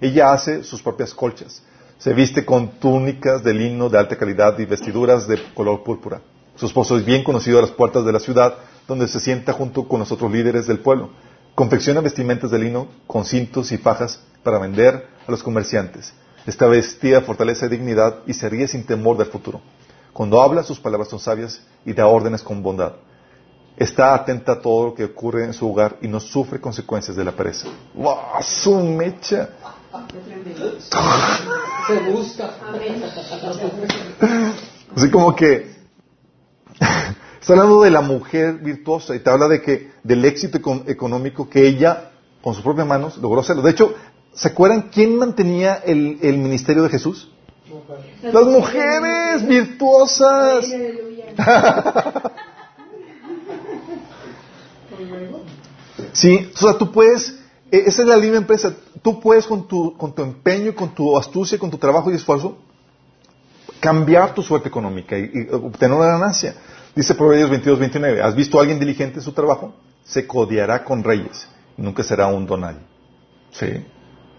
Ella hace sus propias colchas. Se viste con túnicas de lino de alta calidad y vestiduras de color púrpura. Su esposo es bien conocido a las puertas de la ciudad, donde se sienta junto con los otros líderes del pueblo. Confecciona vestimentas de lino con cintos y fajas para vender a los comerciantes. Está vestida fortaleza y dignidad y se ríe sin temor del futuro. Cuando habla, sus palabras son sabias y da órdenes con bondad. Está atenta a todo lo que ocurre en su hogar y no sufre consecuencias de la pereza. ¡Wow! ¡Su mecha! Se busca. Así como que [laughs] está hablando de la mujer virtuosa y te habla de que del éxito econ- económico que ella con sus propias manos logró hacerlo. De hecho, ¿se acuerdan quién mantenía el, el ministerio de Jesús? Las mujeres virtuosas. [laughs] Sí, o sea, tú puedes, eh, esa es la libre empresa, tú puedes con tu, con tu empeño, con tu astucia, con tu trabajo y esfuerzo, cambiar tu suerte económica y, obtener una ganancia. Dice Proverbios 22, 29, ¿has visto a alguien diligente en su trabajo? Se codeará con reyes nunca será un donal. Sí.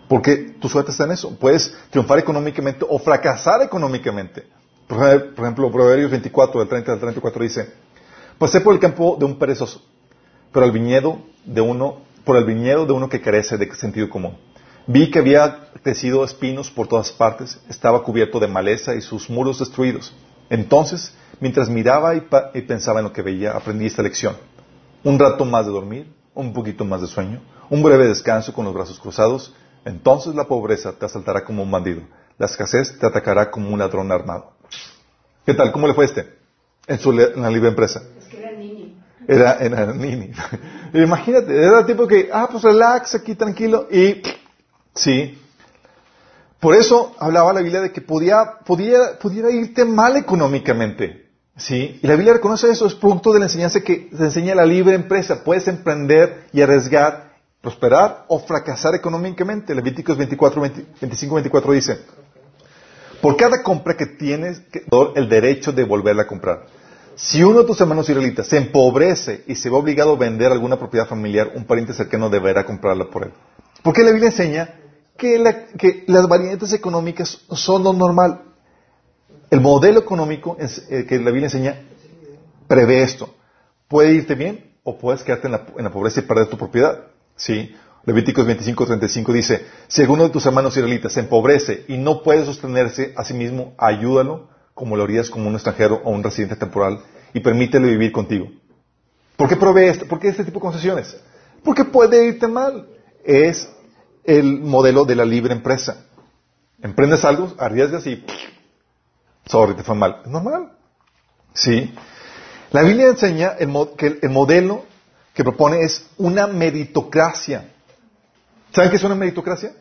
Porque tu suerte está en eso. Puedes triunfar económicamente o fracasar económicamente. Por ej- por ejemplo, Proverbios 24, del 30 al 34 dice, pasé por el campo de un perezoso, pero el viñedo de uno, por el viñedo de uno que carece de sentido común. Vi que había crecido espinos por todas partes, estaba cubierto de maleza y sus muros destruidos. Entonces, mientras miraba y, y pensaba en lo que veía, aprendí esta lección. Un rato más de dormir, un poquito más de sueño, un breve descanso con los brazos cruzados, entonces la pobreza te asaltará como un bandido, la escasez te atacará como un ladrón armado. ¿Qué tal? ¿Cómo le fue este? En, su, en la libre empresa. Era, era Nini. [laughs] Imagínate, era tipo que, ah, pues relax aquí tranquilo y, sí. Por eso hablaba la Biblia de que podía, podía, pudiera irte mal económicamente. Sí. Y la Biblia reconoce eso, es producto de la enseñanza que se enseña la libre empresa. Puedes emprender y arriesgar, prosperar o fracasar económicamente. Levíticos 24, 20 25, 24 dice, por cada compra que tienes el derecho de volverla a comprar. Si uno de tus hermanos israelitas se empobrece y se ve obligado a vender alguna propiedad familiar, un pariente cercano deberá comprarla por él. Porque la Biblia enseña que, la- que las variantes económicas son lo normal. El modelo económico eh, que la Biblia enseña prevé esto. Puede irte bien o puedes quedarte en la, en la pobreza y perder tu propiedad. ¿Sí? Levíticos 25, 35 dice, si alguno de tus hermanos israelitas se empobrece y no puede sostenerse a sí mismo, ayúdalo como lo harías como un extranjero o un residente temporal y permítele vivir contigo. ¿Por qué provee esto? ¿Por qué este tipo de concesiones? Porque puede irte mal. Es el modelo de la libre empresa. Emprendes algo, arriesgas y sorry, te fue mal. Es normal. Sí. La Biblia enseña que el, el modelo que propone es una meritocracia. ¿Saben qué es una meritocracia?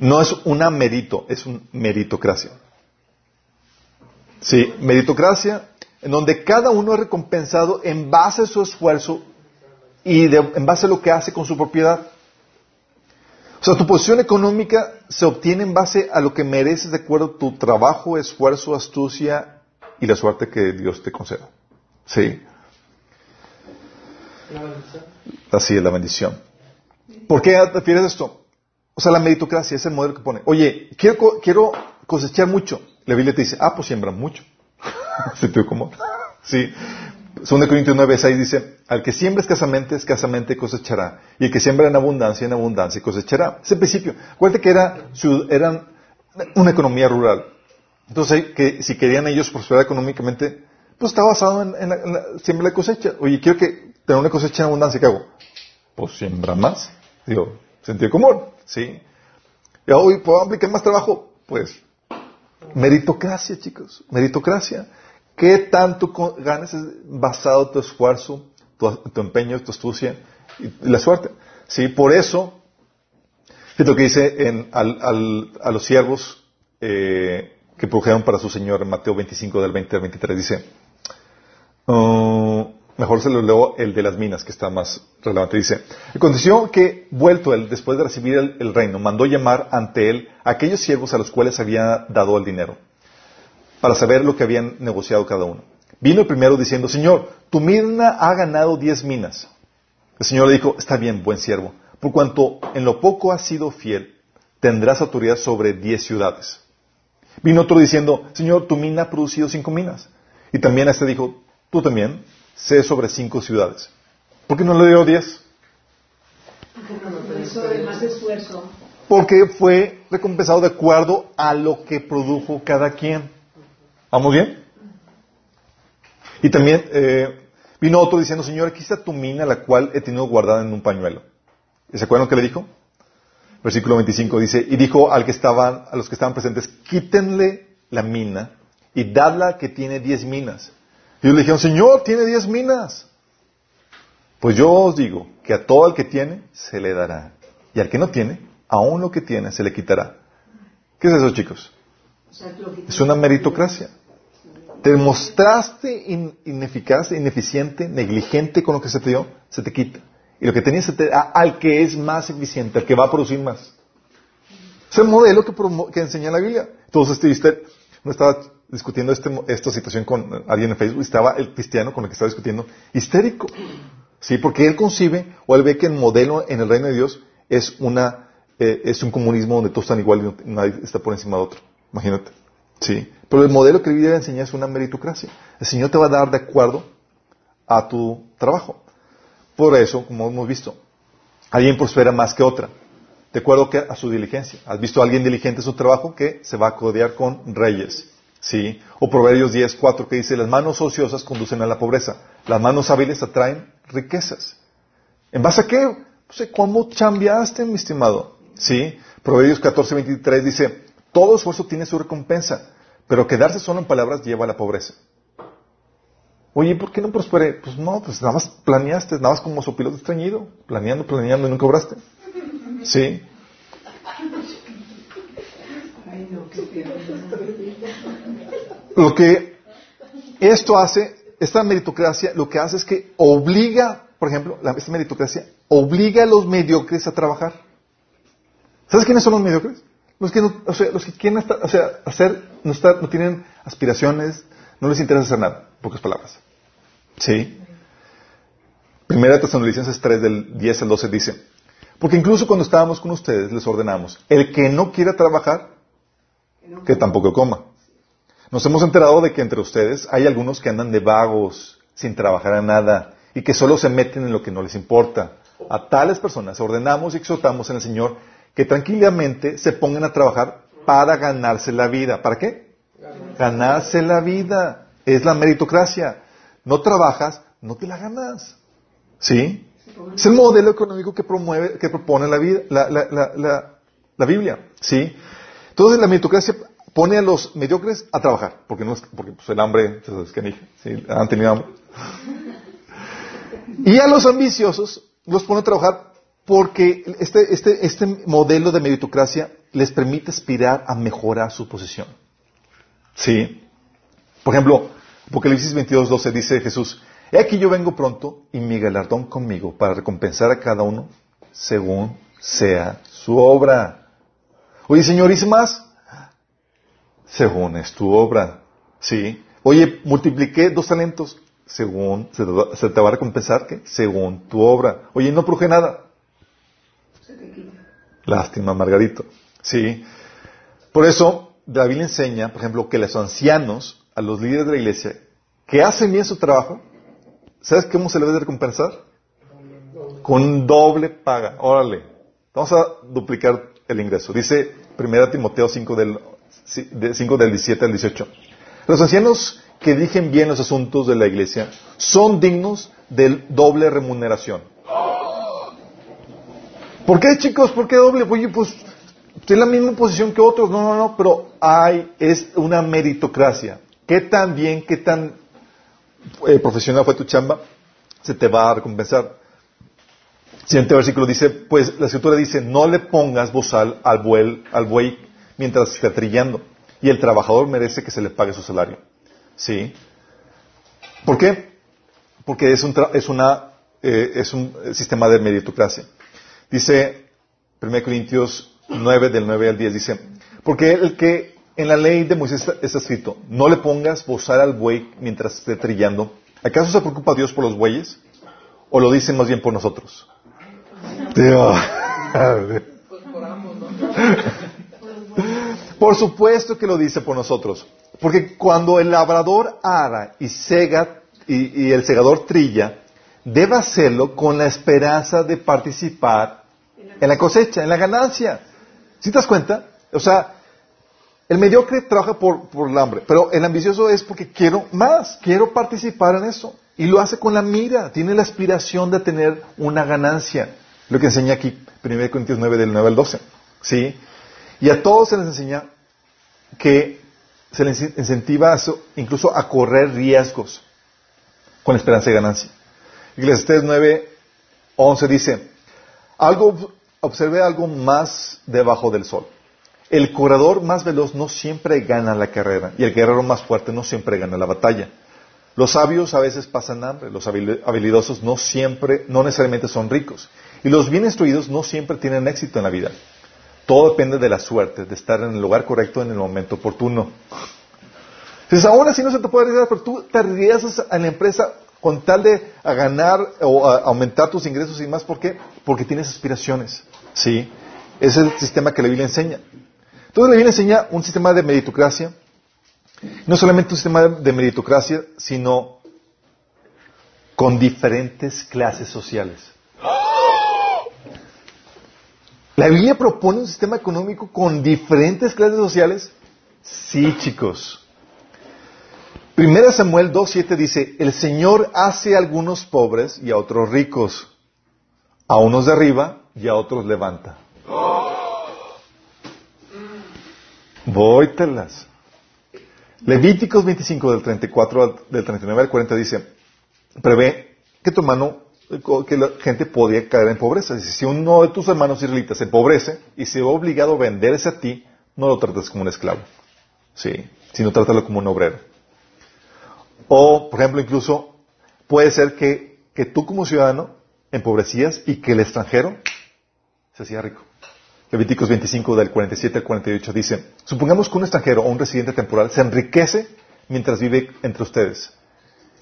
No es una merito, es una meritocracia. Sí, meritocracia, en donde cada uno es recompensado en base a su esfuerzo y en base a lo que hace con su propiedad. O sea, tu posición económica se obtiene en base a lo que mereces de acuerdo a tu trabajo, esfuerzo, astucia y la suerte que Dios te conceda. Sí, La bendición. así es la bendición. ¿Por qué refieres esto? O sea, la meritocracia es el modelo que pone. Oye, quiero, quiero cosechar mucho. La Biblia te dice, ah, pues siembra mucho. [laughs] ¿Sentido común? sí. 2 Corintios 9, 6 dice, al que siembra escasamente, escasamente cosechará. Y el que siembra en abundancia, en abundancia cosechará. Ese principio. Acuérdate que era, eran una economía rural. Entonces, que si querían ellos prosperar económicamente, pues está basado en, la, siembra y cosecha. Oye, quiero que tener una cosecha en abundancia, ¿qué hago? Pues siembra más. Digo, sentido común, ¿sí? Y hoy puedo aplicar más trabajo, pues meritocracia, chicos, meritocracia. ¿Qué tanto ganas basado tu esfuerzo, tu, tu empeño, tu astucia y, la suerte? Sí, por eso, es lo que dice en, al- al- a los siervos eh, que produjeron para su Señor en Mateo 25 del 20 al 23, dice, uh, mejor se lo leo el de las minas, que está más relevante. Dice, aconteció que, vuelto él, después de recibir el, reino, mandó llamar ante él aquellos siervos a los cuales había dado el dinero, para saber lo que habían negociado cada uno. Vino el primero diciendo, Señor, tu mina ha ganado diez minas. El Señor le dijo, está bien, buen siervo, por cuanto en lo poco has sido fiel, tendrás autoridad sobre diez ciudades. Vino otro diciendo, Señor, tu mina ha producido cinco minas. Y también este dijo, tú también, sé sobre cinco ciudades. ¿Por qué no le dio diez? Porque fue recompensado de acuerdo a lo que produjo cada quien. ¿Vamos bien? Y también eh, vino otro diciendo, Señor, aquí está tu mina, la cual he tenido guardada en un pañuelo. ¿Y ¿Se acuerdan qué le dijo? Versículo 25 dice, y dijo al que estaban, a los que estaban presentes, quítenle la mina y dadla que tiene diez minas. Y ellos le dijeron, Señor, tiene diez minas. Pues yo os digo que a todo el que tiene se le dará. Y al que no tiene, aún lo que tiene se le quitará. ¿Qué es eso, chicos? Es una meritocracia. Te mostraste ineficaz, ineficiente, negligente con lo que se te dio, se te quita. Y lo que tenías se te da al que es más eficiente, al que va a producir más. Es el modelo que, que enseña la Biblia. Entonces, este, no estaba discutiendo este, esta situación con alguien en Facebook, estaba el cristiano con el que estaba discutiendo histérico. Sí, porque él concibe o él ve que el modelo en el reino de Dios es una eh, es un comunismo donde todos están igual y nadie está por encima de otro. Imagínate. Sí. Pero el modelo que Biblia enseña es una meritocracia. El Señor te va a dar de acuerdo a tu trabajo. Por eso, como hemos visto, alguien prospera más que otra. De acuerdo que a su diligencia. ¿Has visto a alguien diligente en su trabajo que se va a codear con reyes? ¿Sí? O Proverbios 10.4 que dice, las manos ociosas conducen a la pobreza, las manos hábiles atraen riquezas. ¿En base a qué? Pues, ¿cómo cambiaste, mi estimado? ¿Sí? Proverbios 14.23 dice, todo esfuerzo tiene su recompensa, pero quedarse solo en palabras lleva a la pobreza. Oye, ¿por qué no prosperé? Pues no, pues nada más planeaste, nada más como su piloto estreñido, planeando, planeando y nunca obraste. ¿Sí? Lo que esto hace, esta meritocracia, lo que hace es que obliga, por ejemplo, la, esta meritocracia obliga a los mediocres a trabajar. ¿Sabes quiénes son los mediocres? Los que, no, o sea, los que quieren o sea, hacer, no, no tienen aspiraciones, no les interesa hacer nada, pocas palabras. ¿Sí? Primera Tesalonicenses 3 del 10 al 12 dice, porque incluso cuando estábamos con ustedes les ordenamos, el que no quiera trabajar, que tampoco coma. Nos hemos enterado de que entre ustedes hay algunos que andan de vagos, sin trabajar en nada, y que solo se meten en lo que no les importa. A tales personas ordenamos y exhortamos en el Señor que tranquilamente se pongan a trabajar para ganarse la vida. ¿Para qué? Ganarse la vida. Es la meritocracia. No trabajas, no te la ganas. ¿Sí? Es el modelo económico que promueve, que propone la, vida, la, la, la Biblia. ¿Sí? Entonces la meritocracia pone a los mediocres a trabajar, porque, no porque pues, el hambre, ¿sí? han tenido hambre. Y a los ambiciosos los pone a trabajar porque este, este, este modelo de meritocracia les permite aspirar a mejorar su posición. ¿Sí? Por ejemplo, Apocalipsis 22, 12 dice Jesús, He aquí yo vengo pronto y mi galardón conmigo para recompensar a cada uno según sea su obra. Oye, Señor, ¿hice más? Según es tu obra. ¿Sí? Oye, multipliqué dos talentos. Según, se te, va, a recompensar, ¿qué? Según tu obra. Oye, no produje nada. Lástima, Margarito. ¿Sí? Por eso, David enseña, por ejemplo, que los ancianos, a los líderes de la iglesia, que hacen bien su trabajo, ¿sabes cómo se les debe recompensar? Con doble paga. Órale. Vamos a duplicar el ingreso. Dice 1 Timoteo 5 del, 5 del 17 al 18. Los ancianos que dirigen bien los asuntos de la iglesia son dignos de doble remuneración. ¿Por qué, chicos? ¿Por qué doble? Oye, pues tiene la misma posición que otros. No, no, no, pero hay, es una meritocracia. ¿Qué tan bien, qué tan eh, profesional fue tu chamba? Se te va a recompensar. Siguiente versículo dice, pues la escritura dice, no le pongas bozal al buey, al buey mientras esté trillando, y el trabajador merece que se le pague su salario. ¿Sí? ¿Por qué? Porque es un, es una, eh, es un sistema de meritocracia. Dice 1 Corintios 9, del 9 al 10, dice, porque el que en la ley de Moisés está, escrito, no le pongas bozar al buey mientras esté trillando. ¿Acaso se preocupa Dios por los bueyes? ¿O lo dice más bien por nosotros? [laughs] Por supuesto que lo dice por nosotros. Porque cuando el labrador ara y sega y, y el segador trilla, debe hacerlo con la esperanza de participar en la cosecha, en la ganancia. ¿Sí te das cuenta? O sea, el mediocre trabaja por, por el hambre, pero el ambicioso es porque quiero más, quiero participar en eso. Y lo hace con la mira, tiene la aspiración de tener una ganancia. Lo que enseña aquí, 1 Corintios 9, del 9 al 12. ¿Sí? Y a todos se les enseña que se les incentiva incluso a correr riesgos con esperanza de ganancia. Eclesiastés 9, 11 dice, algo, observe algo más debajo del sol. El corredor más veloz no siempre gana la carrera y el guerrero más fuerte no siempre gana la batalla. Los sabios a veces pasan hambre, los habilidosos no siempre, no necesariamente son ricos y los bien instruidos no siempre tienen éxito en la vida. Todo depende de la suerte, de estar en el lugar correcto en el momento oportuno. Entonces, aún así no se te puede arriesgar, pero tú te arriesgas a la empresa con tal de a ganar o aumentar tus ingresos y más. ¿Por qué? Porque tienes aspiraciones. ¿Sí? Ese es el sistema que la Biblia enseña. Entonces, la Biblia enseña un sistema de meritocracia. No solamente un sistema de meritocracia, sino con diferentes clases sociales. ¿La Biblia propone un sistema económico con diferentes clases sociales? Sí, chicos. Primera Samuel 2.7 dice, el Señor hace a algunos pobres y a otros ricos, a unos derriba y a otros levanta. Vóytelas. Levíticos 25 del 34 al, del 39 al 40 dice, prevé que tu hermano, que la gente podía caer en pobreza. Si uno de tus hermanos israelitas se empobrece y se ve obligado a venderse a ti, no lo trates como un esclavo. Sí, sino trátalo como un obrero. O, por ejemplo, incluso puede ser que, que tú como ciudadano empobrecías y que el extranjero se hacía rico. Levíticos 25 del 47 al 48 dice, supongamos que un extranjero o un residente temporal se enriquece mientras vive entre ustedes.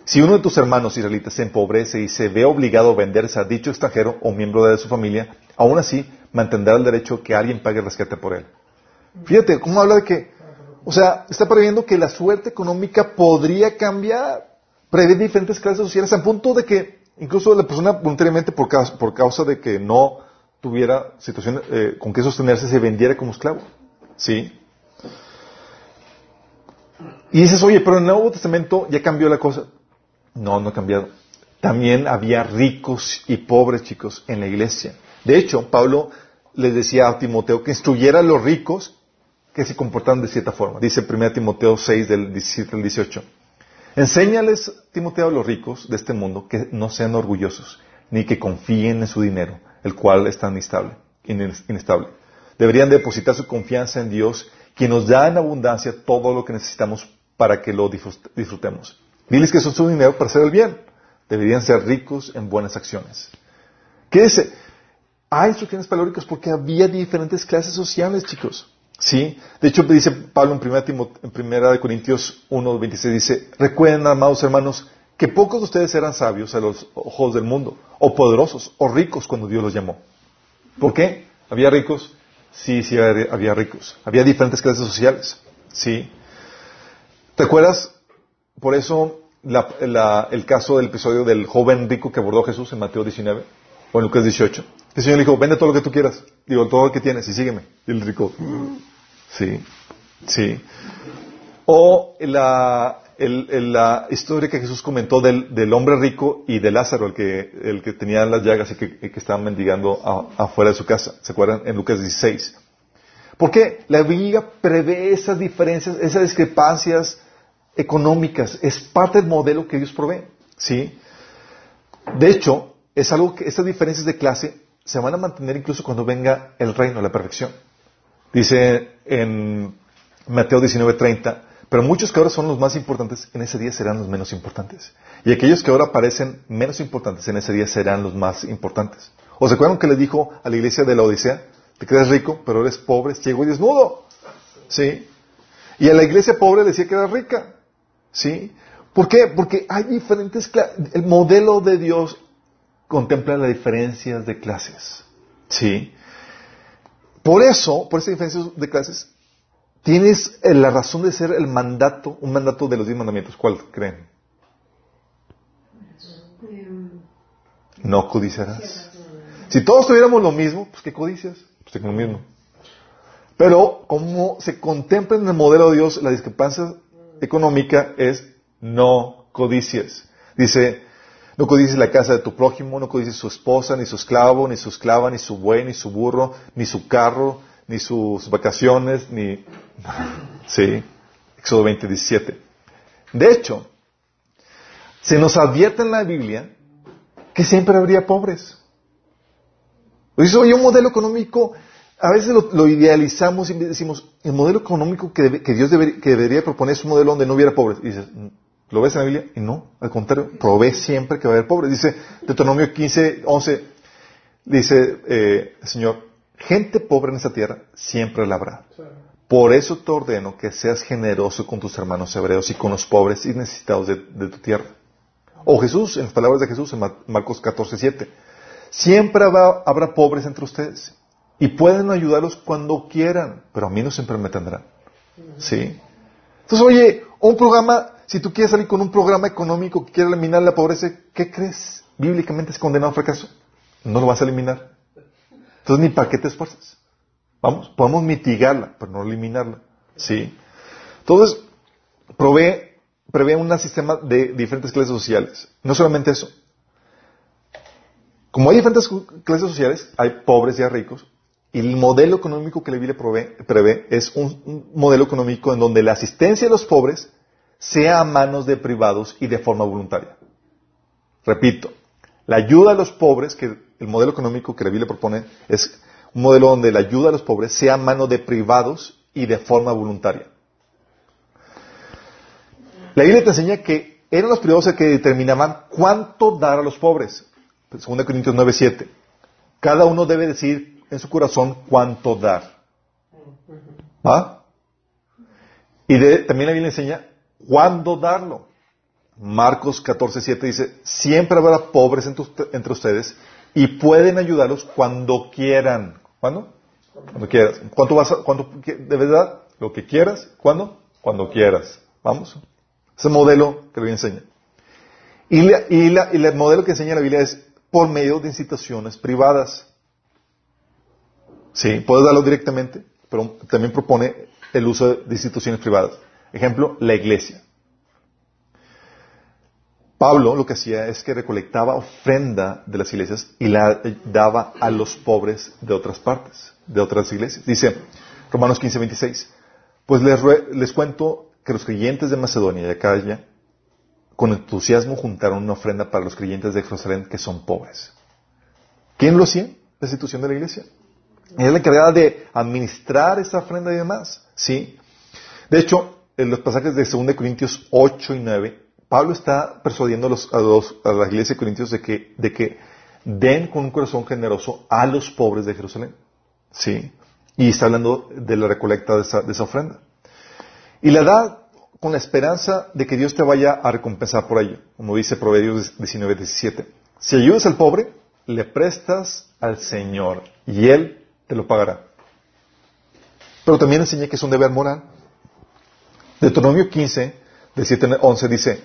Si uno de tus hermanos israelitas se empobrece y se ve obligado a venderse a dicho extranjero o miembro de su familia, aún así mantendrá el derecho que alguien pague el rescate por él. Fíjate cómo habla de que, o sea, está previendo que la suerte económica podría cambiar, prevé diferentes clases sociales, al punto de que incluso la persona voluntariamente por causa, por causa de que no tuviera situación eh, con que sostenerse se vendiera como esclavo. ¿Sí? Y dices, oye, pero en el Nuevo Testamento ya cambió la cosa. No, no ha cambiado. También había ricos y pobres chicos en la iglesia. De hecho, Pablo les decía a Timoteo que instruyera a los ricos que se comportaran de cierta forma. Dice 1 Timoteo 6 del 17 al 18. Enséñales, Timoteo, a los ricos de este mundo que no sean orgullosos, ni que confíen en su dinero, el cual es tan inestable. inestable. Deberían depositar su confianza en Dios, quien nos da en abundancia todo lo que necesitamos para que lo disfrutemos. Diles que son su dinero para hacer el bien. Deberían ser ricos en buenas acciones. ¿Qué dice? Hay instrucciones para porque había diferentes clases sociales, chicos. ¿Sí? De hecho, dice Pablo en 1 Corintios 1, 26, dice, recuerden, amados hermanos, que pocos de ustedes eran sabios a los ojos del mundo, o poderosos, o ricos cuando Dios los llamó. ¿Por qué? ¿Había ricos? Sí, sí, había ricos. Había diferentes clases sociales. ¿Sí? ¿Te acuerdas? Por eso, la, el caso del episodio del joven rico que abordó Jesús en Mateo 19, o en Lucas 18. El Señor le dijo, vende todo lo que tú quieras. Digo, todo lo que tienes y sígueme. Y el rico, sí, sí. O la, historia que Jesús comentó del, hombre rico y de Lázaro, el que, el tenía las llagas y que, que estaba mendigando afuera de su casa. ¿Se acuerdan? En Lucas 16. Porque la Biblia prevé esas diferencias, esas discrepancias económicas. Es parte del modelo que Dios provee. ¿Sí? De hecho, es algo que estas diferencias de clase se van a mantener incluso cuando venga el reino, la perfección. Dice en Mateo 19:30, pero muchos que ahora son los más importantes, en ese día serán los menos importantes. Y aquellos que ahora parecen menos importantes, en ese día serán los más importantes. ¿O se acuerdan que le dijo a la iglesia de la Odisea? Te crees rico, pero eres pobre, ciego y desnudo. ¿Sí? Y a la iglesia pobre decía que era rica. ¿Sí? ¿Por qué? Porque hay diferentes. El modelo de Dios contempla las diferencias de clases. ¿Sí? Por eso, por esas diferencias de clases, tienes eh, la razón de ser el mandato, un mandato de los diez mandamientos. ¿Cuál creen? No codiciarás. Si todos tuviéramos lo mismo, pues ¿qué codicias? Pues lo mismo. Pero como se contempla en el modelo de Dios, la discrepancia económica es no codicias. Dice, no codices la casa de tu prójimo, no codices su esposa, ni su esclavo, ni su esclava, ni su buey, ni su burro, ni su carro, ni sus vacaciones, ni... [laughs] Sí, Éxodo 20, 17. De hecho, se nos advierte en la Biblia que siempre habría pobres. Dice, oye, un modelo económico, a veces lo, idealizamos y decimos, el modelo económico que, Dios que debería proponer es un modelo donde no hubiera pobres. Y dices, ¿Lo ves en la Biblia? Y no, al contrario, provee siempre que va a haber pobres. Dice Deuteronomio 15, 11, dice eh, Señor, gente pobre en esta tierra siempre la habrá. Por eso te ordeno que seas generoso con tus hermanos hebreos y con los pobres y necesitados de, tu tierra. O Jesús, en las palabras de Jesús en Marcos 14, 7, siempre habrá, habrá pobres entre ustedes y pueden ayudarlos cuando quieran, pero a mí no siempre me tendrán. ¿Sí? Entonces, oye, un programa si tú quieres salir con un programa económico que quiere eliminar la pobreza, ¿qué crees? Bíblicamente es condenado a fracaso. No lo vas a eliminar. Entonces, ni para qué te esfuerzas. Vamos, podemos mitigarla, pero no eliminarla. ¿Sí? Entonces, provee, prevé un sistema de diferentes clases sociales. No solamente eso. Como hay diferentes clases sociales, hay pobres y hay ricos. Y el modelo económico que la Biblia prevé es un modelo económico en donde la asistencia de los pobres sea a manos de privados y de forma voluntaria. Repito, la ayuda a los pobres, que el modelo económico que la Biblia propone es un modelo donde la ayuda a los pobres sea a manos de privados y de forma voluntaria. La Biblia te enseña que eran los privados los que determinaban cuánto dar a los pobres. 2 Corintios 9:7. Cada uno debe decir en su corazón cuánto dar. ¿Ah? Y también la Biblia enseña ¿Cuándo darlo? Marcos 14.7 dice, siempre habrá pobres entre ustedes y pueden ayudarlos cuando quieran. ¿Cuándo? Cuando quieras. ¿Cuánto, vas a, cuánto debes dar? Lo que quieras. ¿Cuándo? Cuando quieras. Vamos. Ese modelo que le enseña. Y, y el modelo que enseña la Biblia es por medio de incitaciones privadas. Sí, puedes darlo directamente, pero también propone el uso de instituciones privadas. Ejemplo, la iglesia. Pablo lo que hacía es que recolectaba ofrenda de las iglesias y la daba a los pobres de otras partes, de otras iglesias. Dice Romanos 15, 26, pues les, les cuento que los creyentes de Macedonia y de Acaya con entusiasmo juntaron una ofrenda para los creyentes de Jerusalén que son pobres. ¿Quién lo hacía? La institución de la iglesia. Ella es la encargada de administrar esa ofrenda y demás. ¿sí? De hecho, en los pasajes de 2 Corintios 8 y 9, Pablo está persuadiendo a, los, a, la iglesia de Corintios de que, de que den con un corazón generoso a los pobres de Jerusalén. ¿Sí? Y está hablando de la recolecta de esa, de esa ofrenda. Y la da con la esperanza de que Dios te vaya a recompensar por ello, como dice Proverbios 19, 17. Si ayudas al pobre, le prestas al Señor y Él te lo pagará. Pero también enseña que es un deber moral. Deuteronomio 15, de 7 a 11 dice,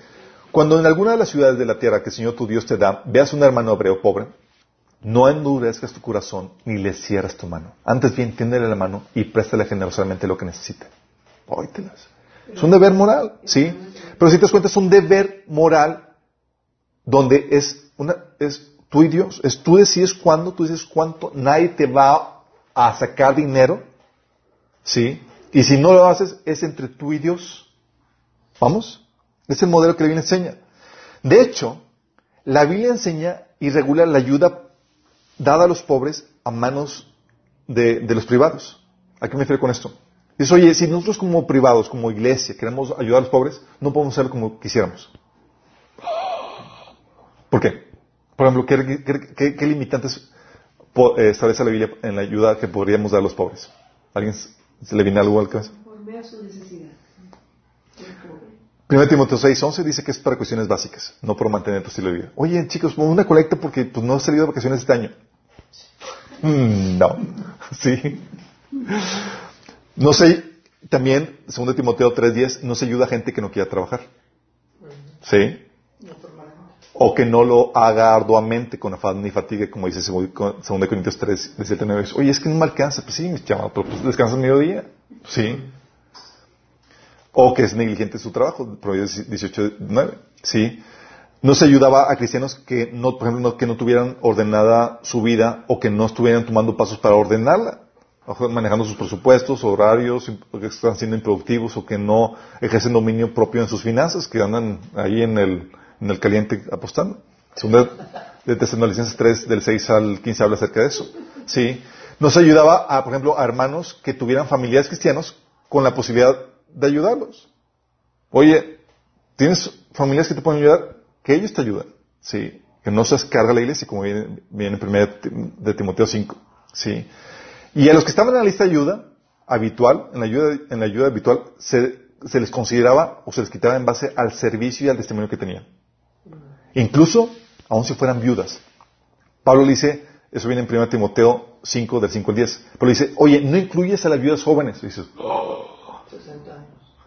cuando en alguna de las ciudades de la tierra que el Señor tu Dios te da, veas un hermano hebreo pobre, no endurezcas tu corazón ni le cierras tu mano. Antes bien, tiéndele la mano y préstale generosamente lo que necesite. Óytelas. Es un deber moral, ¿sí? Pero si te das cuenta, es un deber moral donde es una, es tú y Dios. Es tú decides cuándo, tú dices cuánto, nadie te va a sacar dinero, ¿sí? Y si no lo haces, es entre tú y Dios. ¿Vamos? Es el modelo que la Biblia enseña. De hecho, la Biblia enseña y regula la ayuda dada a los pobres a manos de, los privados. ¿A qué me refiero con esto? Dice, oye, si nosotros como privados, como iglesia, queremos ayudar a los pobres, no podemos hacerlo como quisiéramos. ¿Por qué? Por ejemplo, ¿qué, limitantes eh, establece la Biblia en la ayuda que podríamos dar a los pobres? ¿Alguien se le viene algo al caso? Por su necesidad. 1 Timoteo 6, 11 dice que es para cuestiones básicas, no por mantener tu estilo de vida. Oye, chicos, una colecta porque pues, no he salido de vacaciones este año. Mm, no, [laughs] sí. No sé, también, 2 Timoteo 3.10, no se ayuda a gente que no quiera trabajar. ¿Sí? O que no lo haga arduamente con afán ni fatiga, como dice 2 Corintios 3, 17, 9. Oye, es que no me alcanza. Pues sí, mis chavos, pero pues descansa el mediodía. Sí. O que es negligente en su trabajo, Proverbios 18, 9. Sí. No se ayudaba a cristianos que no, por ejemplo, no, que no tuvieran ordenada su vida o que no estuvieran tomando pasos para ordenarla manejando sus presupuestos, horarios, que están siendo improductivos o que no ejercen dominio propio en sus finanzas, que andan ahí en el, en el caliente apostando. Segunda de Tesalonicenses 3, del 6 al 15 habla acerca de eso. Sí. Nos ayudaba a, por ejemplo, a hermanos que tuvieran familiares cristianos con la posibilidad de ayudarlos. Oye, ¿tienes familias que te pueden ayudar? Que ellos te ayuden. Sí. Que no se descarga la iglesia, como viene, viene en 1 de Timoteo 5. Sí. Y a los que estaban en la lista de ayuda habitual, en la ayuda, en la ayuda habitual, se, se les consideraba o se les quitaba en base al servicio y al testimonio que tenían. Incluso, aun si fueran viudas. Pablo le dice, eso viene en 1 Timoteo 5, del 5 al 10. Pablo dice, oye, no incluyes a las viudas jóvenes. Y dices,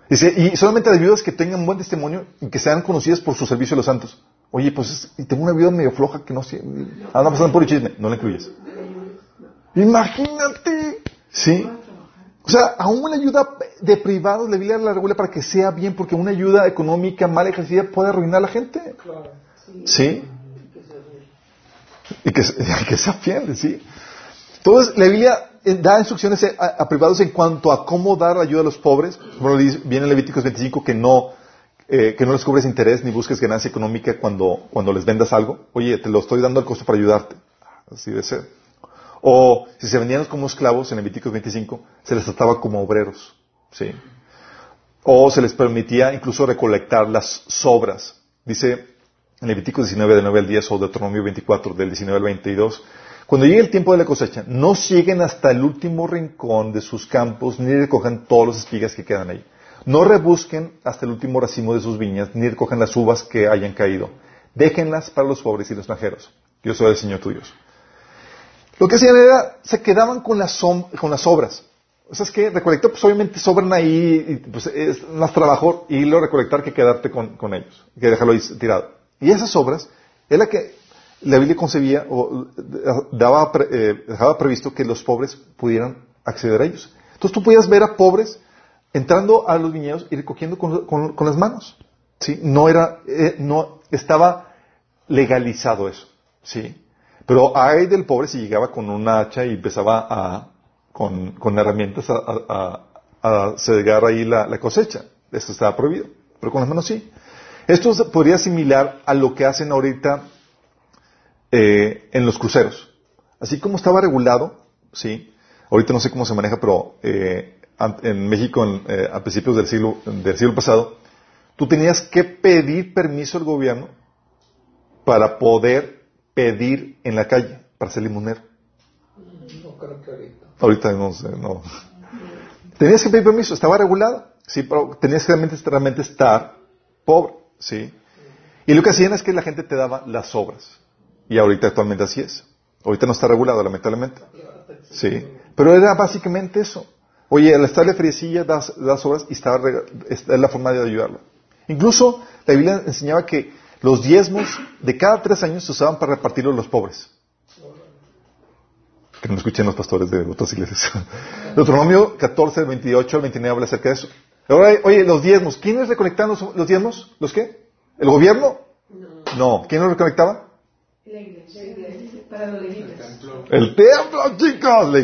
Dice, y solamente a las viudas que tengan buen testimonio y que sean conocidas por su servicio a los santos. Oye, pues y tengo una viuda medio floja que no sé, anda pasando por el chisme. No la incluyes. Imagínate. ¿Sí? O sea, aún una ayuda de privados Biblia la regula para que sea bien, porque una ayuda económica mal ejercida puede arruinar a la gente. ¿Sí? Y que, sea [laughs] fiel, ¿sí? Entonces, la Biblia eh, da instrucciones a, privados en cuanto a cómo dar ayuda a los pobres. Como viene en Levíticos 25 que no, eh, que no les cubres interés ni busques ganancia económica cuando, cuando les vendas algo. Oye, te lo estoy dando al costo para ayudarte. Así de ser. O si se vendían como esclavos en Levíticos 25, se les trataba como obreros. ¿sí? O se les permitía incluso recolectar las sobras. Dice en Levíticos 19, del 9 al 10, o Deuteronomio 24, del 19 al 22, cuando llegue el tiempo de la cosecha, no lleguen hasta el último rincón de sus campos, ni recojan todas las espigas que quedan ahí. No rebusquen hasta el último racimo de sus viñas, ni recojan las uvas que hayan caído. Déjenlas para los pobres y los extranjeros. Yo soy el Señor tuyo. Lo que hacían era, se quedaban con las, con las obras. O sea, es que recolectar, pues obviamente sobran ahí, y, pues es más trabajo lo recolectar que quedarte con, ellos, que dejarlo ahí tirado. Y esas obras es la que la Biblia concebía o daba, eh, dejaba previsto que los pobres pudieran acceder a ellos. Entonces tú podías ver a pobres entrando a los viñedos y recogiendo con, las manos. ¿sí? No era, eh, no estaba legalizado eso. ¿sí? Pero hay del pobre si llegaba con una hacha y empezaba a, con, con herramientas a, a, a cegar ahí la, cosecha. Esto estaba prohibido. Pero con las manos sí. Esto podría asimilar a lo que hacen ahorita eh, en los cruceros. Así como estaba regulado, sí. Ahorita no sé cómo se maneja, pero eh, en México eh, a principios del siglo, del siglo pasado, tú tenías que pedir permiso al gobierno para poder pedir en la calle para ser limonero. No creo que ahorita. Ahorita no sé, no. Tenías que pedir permiso, estaba regulado, sí, pero tenías que realmente, estar pobre, sí. Y lo que hacían es que la gente te daba las obras. Y ahorita actualmente así es. Ahorita no está regulado, lamentablemente. Sí. Pero era básicamente eso. Oye, al estarle friecilla das, das obras y estaba, es la forma de ayudarlo. Incluso la Biblia enseñaba que los diezmos de cada tres años se usaban para repartirlos a los pobres. Que no escuchen los pastores de otras iglesias. [laughs] Deuteronomio 14, 28 al 29 habla acerca de eso. Ahora, oye, los diezmos. ¿Quiénes recolectaban los, diezmos? ¿Los qué? ¿El gobierno? No. ¿Quién los recolectaba? La iglesia. Para los El templo, chicos.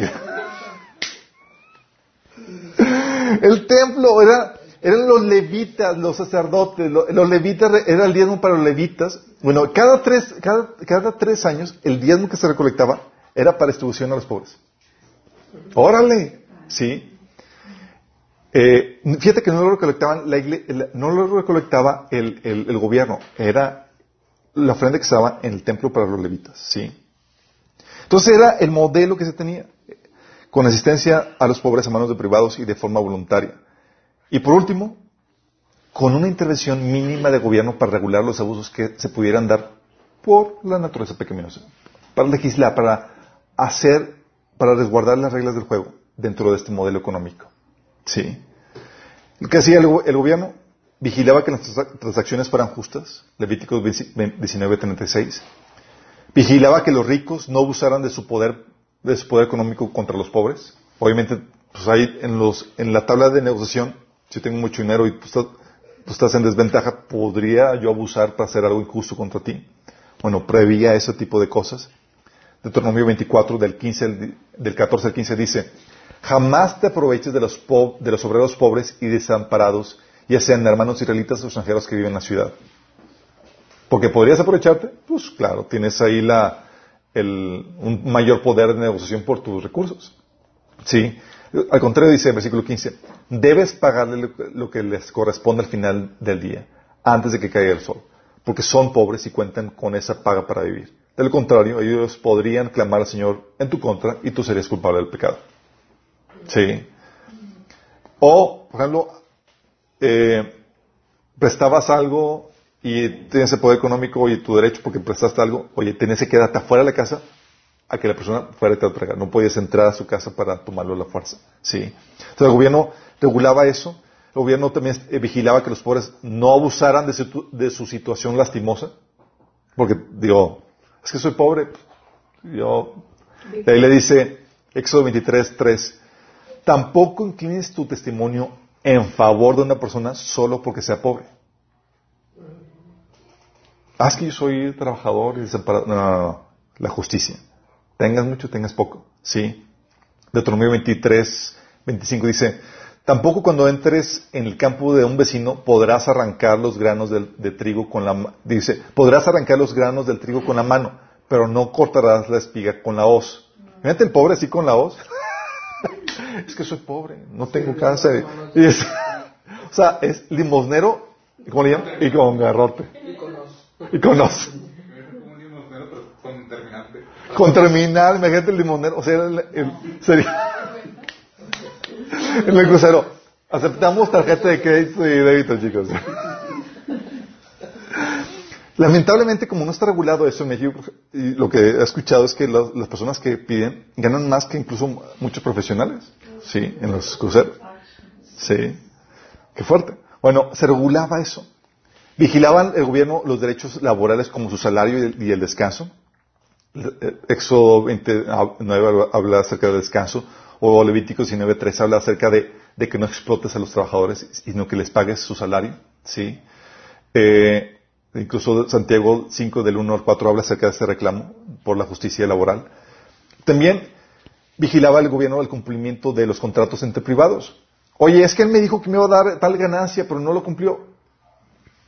El templo era eran los levitas, los sacerdotes, los, levitas, era el diezmo para los levitas. Bueno, cada tres, cada, tres años el diezmo que se recolectaba era para distribución a los pobres. Órale, ¿sí? Eh, fíjate que no lo recolectaban, la no lo recolectaba el, gobierno, era la ofrenda que estaba en el templo para los levitas, ¿sí? Entonces era el modelo que se tenía, con asistencia a los pobres a manos de privados y de forma voluntaria. Y por último, con una intervención mínima de gobierno para regular los abusos que se pudieran dar por la naturaleza pecaminosa, para legislar, para hacer, para resguardar las reglas del juego dentro de este modelo económico. Sí. Que hacía el, el gobierno vigilaba que las transacciones fueran justas, Levíticos 19:36. Vigilaba que los ricos no abusaran de su poder, de su poder económico contra los pobres. Obviamente, pues ahí en los, en la tabla de negociación, si tengo mucho dinero y tú estás, tú estás en desventaja, ¿podría yo abusar para hacer algo injusto contra ti? Bueno, prevía ese tipo de cosas. Deuteronomio 24, del, 15, al- del 14 al 15 dice, jamás te aproveches de los, obreros pobres y desamparados, ya sean hermanos israelitas o extranjeros que viven en la ciudad. Porque podrías aprovecharte, pues claro, tienes ahí un mayor poder de negociación por tus recursos. Sí. Al contrario dice el versículo 15, debes pagarle lo, lo que les corresponde al final del día, antes de que caiga el sol, porque son pobres y cuentan con esa paga para vivir. De lo contrario, ellos podrían clamar al Señor en tu contra y tú serías culpable del pecado. Sí. O, por ejemplo, eh, prestabas algo y tienes el poder económico y tu derecho porque prestaste algo, oye, tenías que quedarte afuera de la casa a que la persona fuera y te traiga. No podías entrar a su casa para tomarlo a la fuerza. Sí. Entonces el gobierno regulaba eso. El gobierno también eh, vigilaba que los pobres no abusaran de su, de su situación lastimosa. Porque, digo, es que soy pobre. Yo, ahí le dice, Éxodo 23, 3, tampoco inclines tu testimonio en favor de una persona solo porque sea pobre. Es que yo soy trabajador y desamparado. La justicia. Tengas mucho, tengas poco. Sí. Deuteronomio 23, 25 dice, tampoco cuando entres en el campo de un vecino podrás arrancar los granos de, trigo con la dice, podrás arrancar los granos del trigo con la mano, pero no cortarás la espiga con la hoz. Fíjate el pobre así con la hoz. [laughs] es que soy pobre, no tengo casa. Y es- o sea, es limosnero, ¿cómo le llaman? Y con garrote. Y con hoz. Un limosnero, pero con terminante. Con terminal, imagínate el limonero, o sea, el, el- sería en [laughs] el crucero. Aceptamos tarjeta de crédito y débito, chicos. Lamentablemente, como no está regulado eso en México, y lo que he escuchado es que las, personas que piden ganan más que incluso muchos profesionales, sí, en los cruceros. Sí, qué fuerte. Bueno, se regulaba eso. Vigilaban el gobierno los derechos laborales como su salario y el- descanso. Éxodo 29 habla acerca del descanso, o Levítico 19.3 habla acerca de, de que no explotes a los trabajadores, sino que les pagues su salario. ¿sí? Eh, incluso Santiago 5 del 1 al 4 habla acerca de este reclamo por la justicia laboral. También vigilaba el gobierno el cumplimiento de los contratos entre privados. Oye, es que él me dijo que me iba a dar tal ganancia, pero no lo cumplió.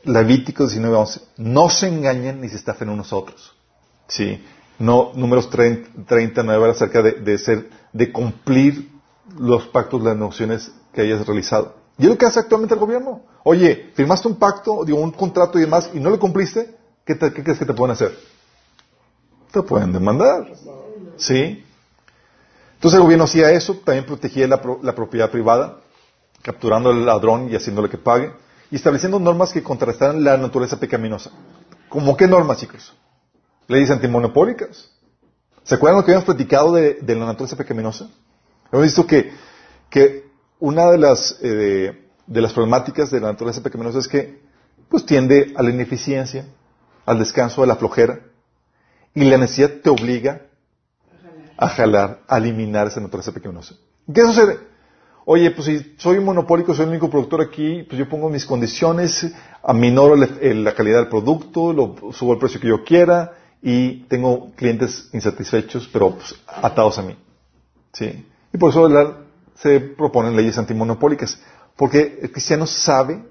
Levítico 19.11. No se engañen ni se estafen unos a otros. Sí. No, números 30, 39 habla acerca de, de ser, de cumplir los pactos, las negociaciones que hayas realizado. Y es lo que hace actualmente el gobierno. Oye, firmaste un pacto, digo, un contrato y demás, y no lo cumpliste, ¿qué, te- crees que te pueden hacer? Te pueden demandar. ¿Sí? Entonces el gobierno hacía eso, también protegía la, pro- la propiedad privada, capturando al ladrón y haciéndole que pague, y estableciendo normas que contrastaran la naturaleza pecaminosa. ¿Cómo qué normas, chicos? Leyes antimonopólicas. ¿Se acuerdan lo que habíamos platicado de, de la naturaleza pecaminosa? Hemos visto que, que una de las, eh, de, las problemáticas de la naturaleza pecaminosa es que pues tiende a la ineficiencia, al descanso, a la flojera, y la necesidad te obliga a jalar, a eliminar esa naturaleza pecaminosa. ¿Qué sucede? Oye, pues si soy un monopólico, soy el único productor aquí, pues yo pongo mis condiciones, aminoro la calidad del producto, lo, subo el precio que yo quiera y tengo clientes insatisfechos, pero pues, atados a mí. ¿Sí? Y por eso la- se proponen leyes antimonopólicas, porque el cristiano sabe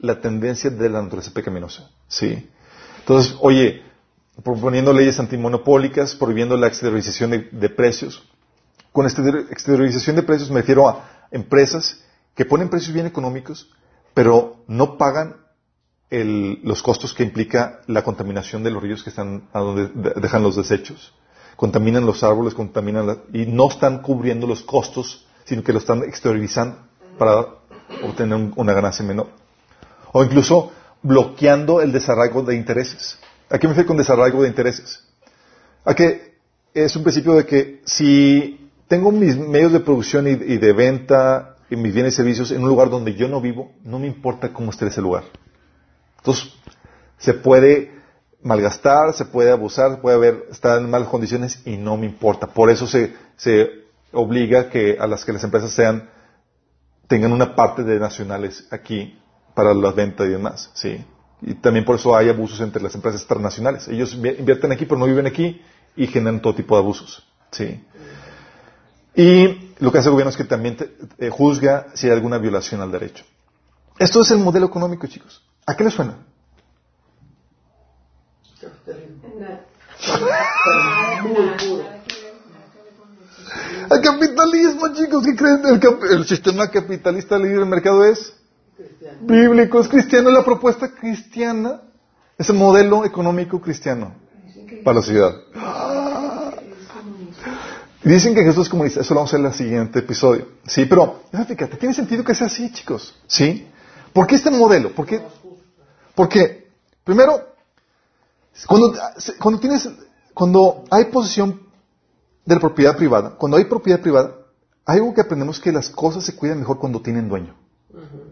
la tendencia de la naturaleza pecaminosa. ¿Sí? Entonces, oye, proponiendo leyes antimonopólicas, prohibiendo la exteriorización de, precios. Con exterior- exteriorización de precios me refiero a empresas que ponen precios bien económicos, pero no pagan el- los costos que implica la contaminación de los ríos que están a donde de- dejan los desechos. Contaminan los árboles, contaminan la- y no están cubriendo los costos, sino que lo están exteriorizando para obtener un- una ganancia menor. O incluso bloqueando el desarraigo de intereses. ¿A qué me refiero con desarraigo de intereses? A que es un principio de que si tengo mis medios de producción y, de venta y mis bienes y servicios en un lugar donde yo no vivo, no me importa cómo esté ese lugar. Entonces, se puede malgastar, se puede abusar, puede haber, estar en malas condiciones y no me importa. Por eso se obliga que a las que las empresas sean, tengan una parte de nacionales aquí para la venta y demás, ¿sí? Y también por eso hay abusos entre las empresas transnacionales. Ellos invierten aquí, pero no viven aquí y generan todo tipo de abusos, ¿sí? Y lo que hace el gobierno es que también te- eh, juzga si hay alguna violación al derecho. Esto es el modelo económico, chicos. ¿A qué les suena? [laughs] El capitalismo, chicos, ¿qué creen? El, cap- el sistema capitalista libre del mercado es bíblico, es cristiano, la propuesta cristiana, es el modelo económico cristiano para la sociedad. Dicen que Jesús es comunista, eso lo vamos a ver en el siguiente episodio. Sí, pero fíjate, tiene sentido que sea así, chicos. ¿Sí? ¿Por qué este modelo? ¿Por qué? Porque, primero, cuando, cuando tienes, cuando hay posesión de la propiedad privada, cuando hay propiedad privada, hay algo que aprendemos que las cosas se cuidan mejor cuando tienen dueño.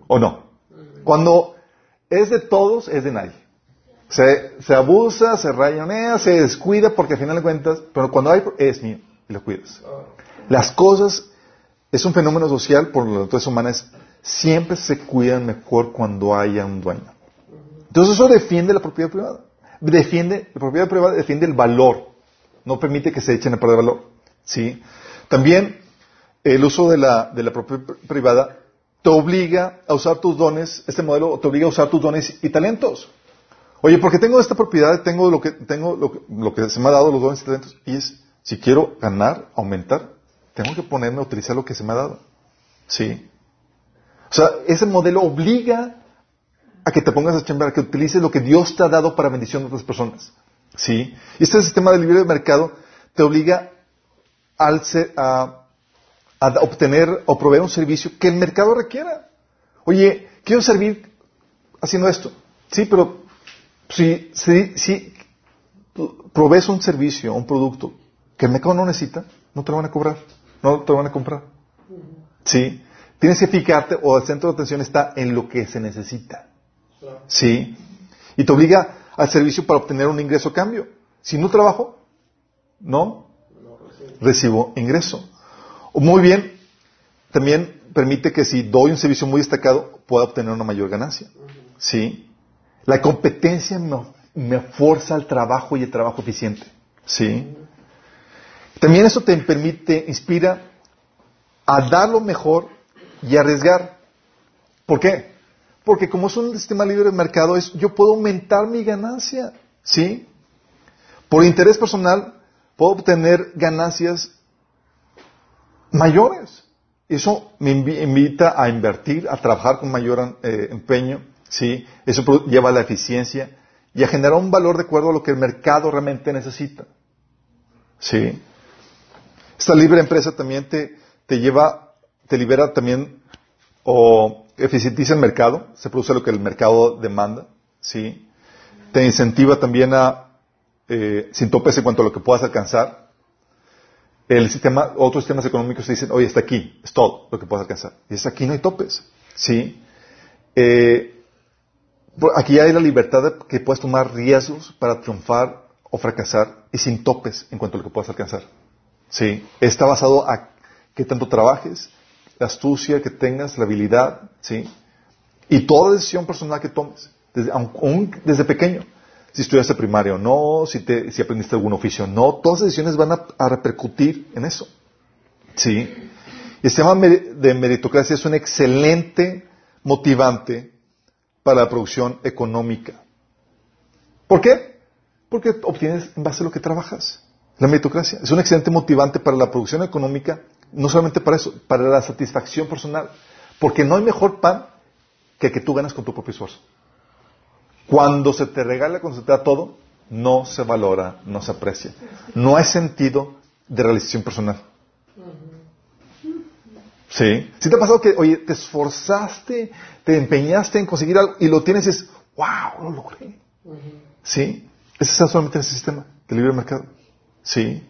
¿O no? Cuando es de todos, es de nadie. Se, se abusa, se rayonea, se descuida porque al final de cuentas, pero cuando hay, es mío y lo cuidas. Las cosas, es un fenómeno social por las naturaleza humanas, siempre se cuidan mejor cuando haya un dueño. Entonces eso defiende la propiedad privada. Defiende, la propiedad privada defiende el valor. No permite que se echen a perder valor. ¿Sí? También el uso de la, propiedad privada te obliga a usar tus dones, este modelo te obliga a usar tus dones y talentos. Oye, porque tengo esta propiedad, tengo lo que, tengo lo se me ha dado, los dones y talentos, y es, si quiero ganar, aumentar, tengo que ponerme a utilizar lo que se me ha dado. ¿Sí? O sea, ese modelo obliga a que te pongas a chambear, que utilices lo que Dios te ha dado para bendición de otras personas. ¿Sí? Y este sistema de libre mercado te obliga al ser- a, a obtener o proveer un servicio que el mercado requiera. Oye, quiero servir haciendo esto. Sí, pero si, si, si provees un servicio, un producto que el mercado no necesita, no te lo van a cobrar, no te lo van a comprar. Sí. Tienes que fijarte o el centro de atención está en lo que se necesita. Sí. Y te obliga al servicio para obtener un ingreso a cambio. Si no trabajo, no recibo ingreso. Muy bien, también permite que si doy un servicio muy destacado, pueda obtener una mayor ganancia. ¿Sí? La competencia me, me forza al trabajo y el trabajo eficiente. ¿Sí? También eso te permite, inspira a dar lo mejor y arriesgar. ¿Por qué? Porque como es un sistema libre de mercado, es, yo puedo aumentar mi ganancia. ¿Sí? Por interés personal, puedo obtener ganancias mayores. Eso me invi- invita a invertir, a trabajar con mayor eh, empeño, ¿sí? Eso lleva a la eficiencia y a generar un valor de acuerdo a lo que el mercado realmente necesita, ¿sí? Esta libre empresa también te, te lleva, te libera también o eficientiza el mercado, se produce lo que el mercado demanda, ¿sí? Te incentiva también a, eh, sin topes en cuanto a lo que puedas alcanzar, el sistema, otros sistemas económicos te dicen, oye, está aquí, es todo lo que puedes alcanzar. Y es aquí no hay topes, ¿sí? Eh, por- aquí hay la libertad de que puedes tomar riesgos para triunfar o fracasar y sin topes en cuanto a lo que puedas alcanzar, ¿sí? Está basado a qué tanto trabajes, la astucia que tengas, la habilidad, ¿sí? Y toda decisión personal que tomes, desde, aun- desde pequeño, si estudiaste primaria o no, si, te, si aprendiste algún oficio o no, todas las decisiones van a, repercutir en eso. ¿Sí? El sistema de meritocracia es un excelente motivante para la producción económica. ¿Por qué? Porque obtienes en base a lo que trabajas. La meritocracia es un excelente motivante para la producción económica, no solamente para eso, para la satisfacción personal. Porque no hay mejor pan que el que tú ganas con tu propio esfuerzo. Cuando se te regala, cuando se te da todo, no se valora, no se aprecia. No hay sentido de realización personal. Sí. ¿Sí te ha pasado que, oye, te esforzaste, te empeñaste en conseguir algo y lo tienes y es, wow, lo logré? Sí. Ese está solamente en ese sistema de libre mercado. Sí.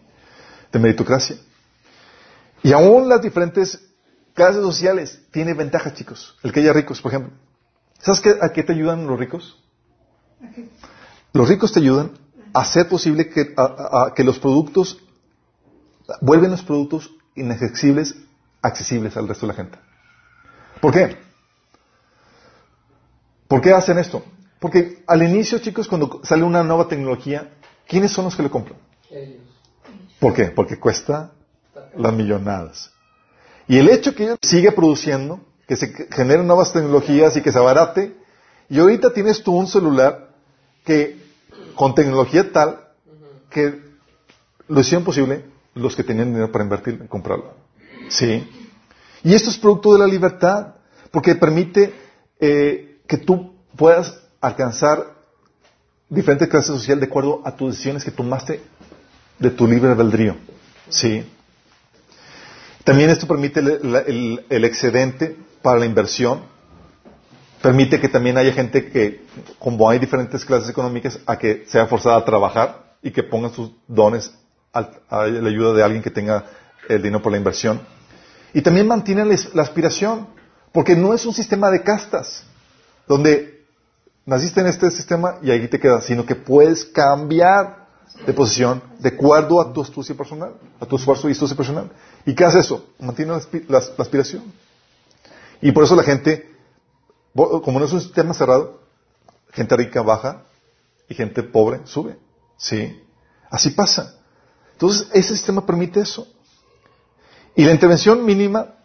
De meritocracia. Y aún las diferentes clases sociales tienen ventajas, chicos. El que haya ricos, por ejemplo. ¿Sabes qué, a qué te ayudan los ricos? Los ricos te ayudan a hacer posible que, a- a- que los productos, vuelven los productos inaccesibles accesibles al resto de la gente. ¿Por qué? ¿Por qué hacen esto? Porque al inicio, chicos, cuando sale una nueva tecnología, ¿quiénes son los que lo compran? ¿Por qué? Porque cuesta las millonadas. Y el hecho que ellos sigue produciendo, que se generen nuevas tecnologías y que se abarate, y ahorita tienes tú un celular que con tecnología tal que lo hicieron posible los que tenían dinero para invertir en comprarlo. Sí. Y esto es producto de la libertad, porque permite eh, que tú puedas alcanzar diferentes clases sociales de acuerdo a tus decisiones que tomaste de tu libre albedrío. Sí. También esto permite el, excedente para la inversión. Permite que también haya gente que, como hay diferentes clases económicas, a que sea forzada a trabajar y que pongan sus dones a la ayuda de alguien que tenga el dinero por la inversión. Y también mantiene la la aspiración, porque no es un sistema de castas, donde naciste en este sistema y ahí te quedas, sino que puedes cambiar de posición de acuerdo a tu astucia personal, a tu esfuerzo y astucia personal. ¿Y qué hace eso? Mantiene la, aspi- la- la aspiración. Y por eso la gente, como no es un sistema cerrado, gente rica baja y gente pobre sube. ¿Sí? Así pasa. Entonces, ese sistema permite eso. Y la intervención mínima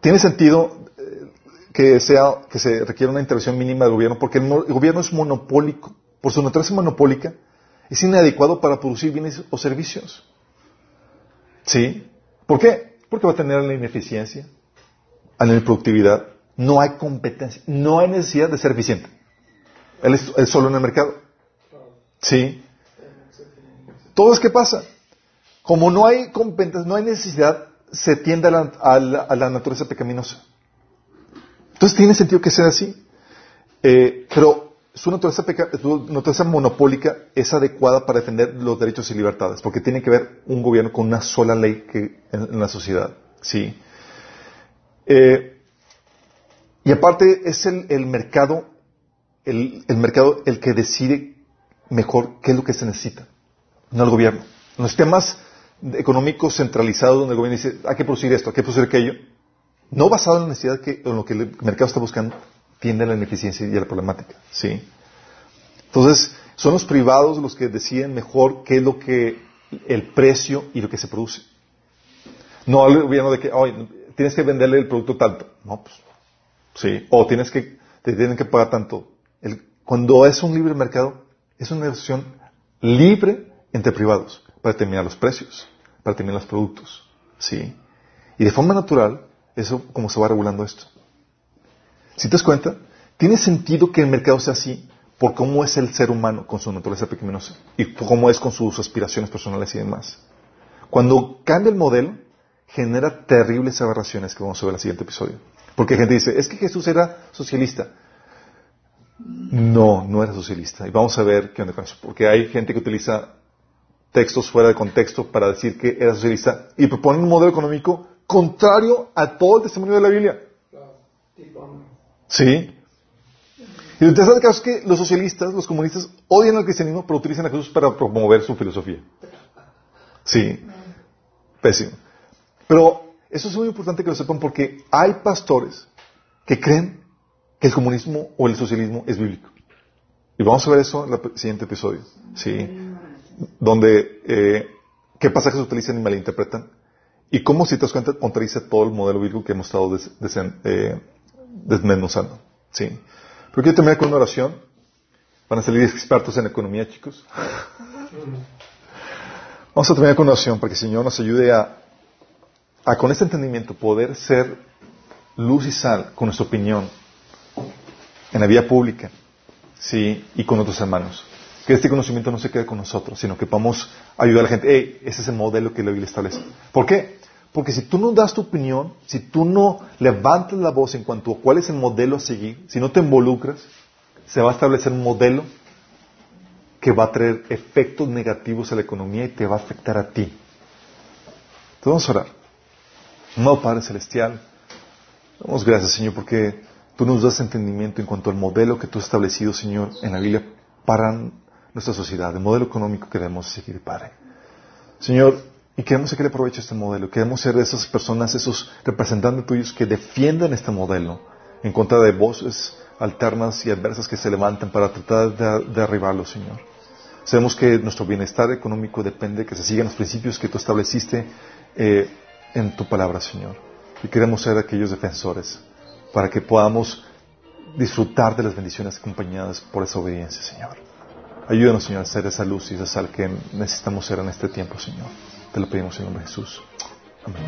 tiene sentido eh, que sea que se requiera una intervención mínima del gobierno porque el, el gobierno es monopólico. Por su naturaleza monopólica, es inadecuado para producir bienes o servicios. ¿Sí? ¿Por qué? Porque va a tener la ineficiencia, a la productividad. No hay competencia, no hay necesidad de ser eficiente. Él es, solo en el mercado. ¿Sí? Todo es que pasa. Como no hay competencia, no hay necesidad, se tiende a la, a la- a naturaleza pecaminosa. Entonces tiene sentido que sea así. Eh, pero su naturaleza, peca- monopólica es adecuada para defender los derechos y libertades, porque tiene que ver un gobierno con una sola ley que, en, la sociedad. ¿sí? Eh, y aparte es el, mercado, el, el mercado el que decide mejor qué es lo que se necesita, no el gobierno. En los temas económicos centralizados donde el gobierno dice hay que producir esto, hay que producir aquello, no basado en la necesidad que, en lo que el mercado está buscando, tiende a la ineficiencia y a la problemática. ¿sí? Entonces, son los privados los que deciden mejor qué es lo que, el precio y lo que se produce. No al gobierno de que, oye, tienes que venderle el producto tanto. No, pues, sí. O tienes que, te tienen que pagar tanto. El- cuando es un libre mercado, es una negociación libre entre privados para determinar los precios, para determinar los productos. ¿sí? Y de forma natural, eso como se va regulando esto. Si te das cuenta, tiene sentido que el mercado sea así por cómo es el ser humano con su naturaleza pecaminosa y cómo es con sus aspiraciones personales y demás. Cuando cambia el modelo, genera terribles aberraciones que vamos a ver en el siguiente episodio. Porque gente dice, es que Jesús era socialista. No, no era socialista. Y vamos a ver qué onda con eso. Porque hay gente que utiliza textos fuera de contexto para decir que era socialista y propone un modelo económico contrario a todo el testimonio de la Biblia. Sí. Y interesante del caso es que los socialistas, los comunistas, odian al cristianismo, pero utilizan a Jesús para promover su filosofía. Sí. Pésimo. Pero eso es muy importante que lo sepan porque hay pastores que creen que el comunismo o el socialismo es bíblico. Y vamos a ver eso en el siguiente episodio. Sí. Donde, eh, qué pasajes utilizan y malinterpretan. Y cómo, si te das cuenta, contradice todo el modelo bíblico que hemos estado des- eh, desmenuzando. Sí. Pero quiero terminar con una oración. Van a salir expertos en economía, chicos. Vamos a terminar con una oración para que el Señor nos ayude a, a, con este entendimiento, poder ser luz y sal con nuestra opinión en la vía pública, sí, y con otros hermanos. Que este conocimiento no se quede con nosotros, sino que podamos ayudar a la gente. Hey, ese es el modelo que la Biblia establece. ¿Por qué? Porque si tú no das tu opinión, si tú no levantas la voz en cuanto a cuál es el modelo a seguir, si no te involucras, se va a establecer un modelo que va a traer efectos negativos a la economía y te va a afectar a ti. Entonces vamos a orar. Amado Padre Celestial, damos gracias, Señor, porque tú nos das entendimiento en cuanto al modelo que tú has establecido, Señor, en la Biblia para nuestra sociedad, el modelo económico que debemos seguir, Padre. Señor, y queremos sacar provecho a este modelo. Queremos ser de esas personas, esos representantes tuyos que defiendan este modelo en contra de voces alternas y adversas que se levantan para tratar de derribarlo, Señor. Sabemos que nuestro bienestar económico depende de que se sigan los principios que tú estableciste eh, en tu palabra, Señor. Y queremos ser aquellos defensores para que podamos disfrutar de las bendiciones acompañadas por esa obediencia, Señor. Ayúdanos, Señor, a ser esa luz y esa sal que necesitamos ser en este tiempo, Señor. Te lo pedimos en nombre de Jesús. Amén.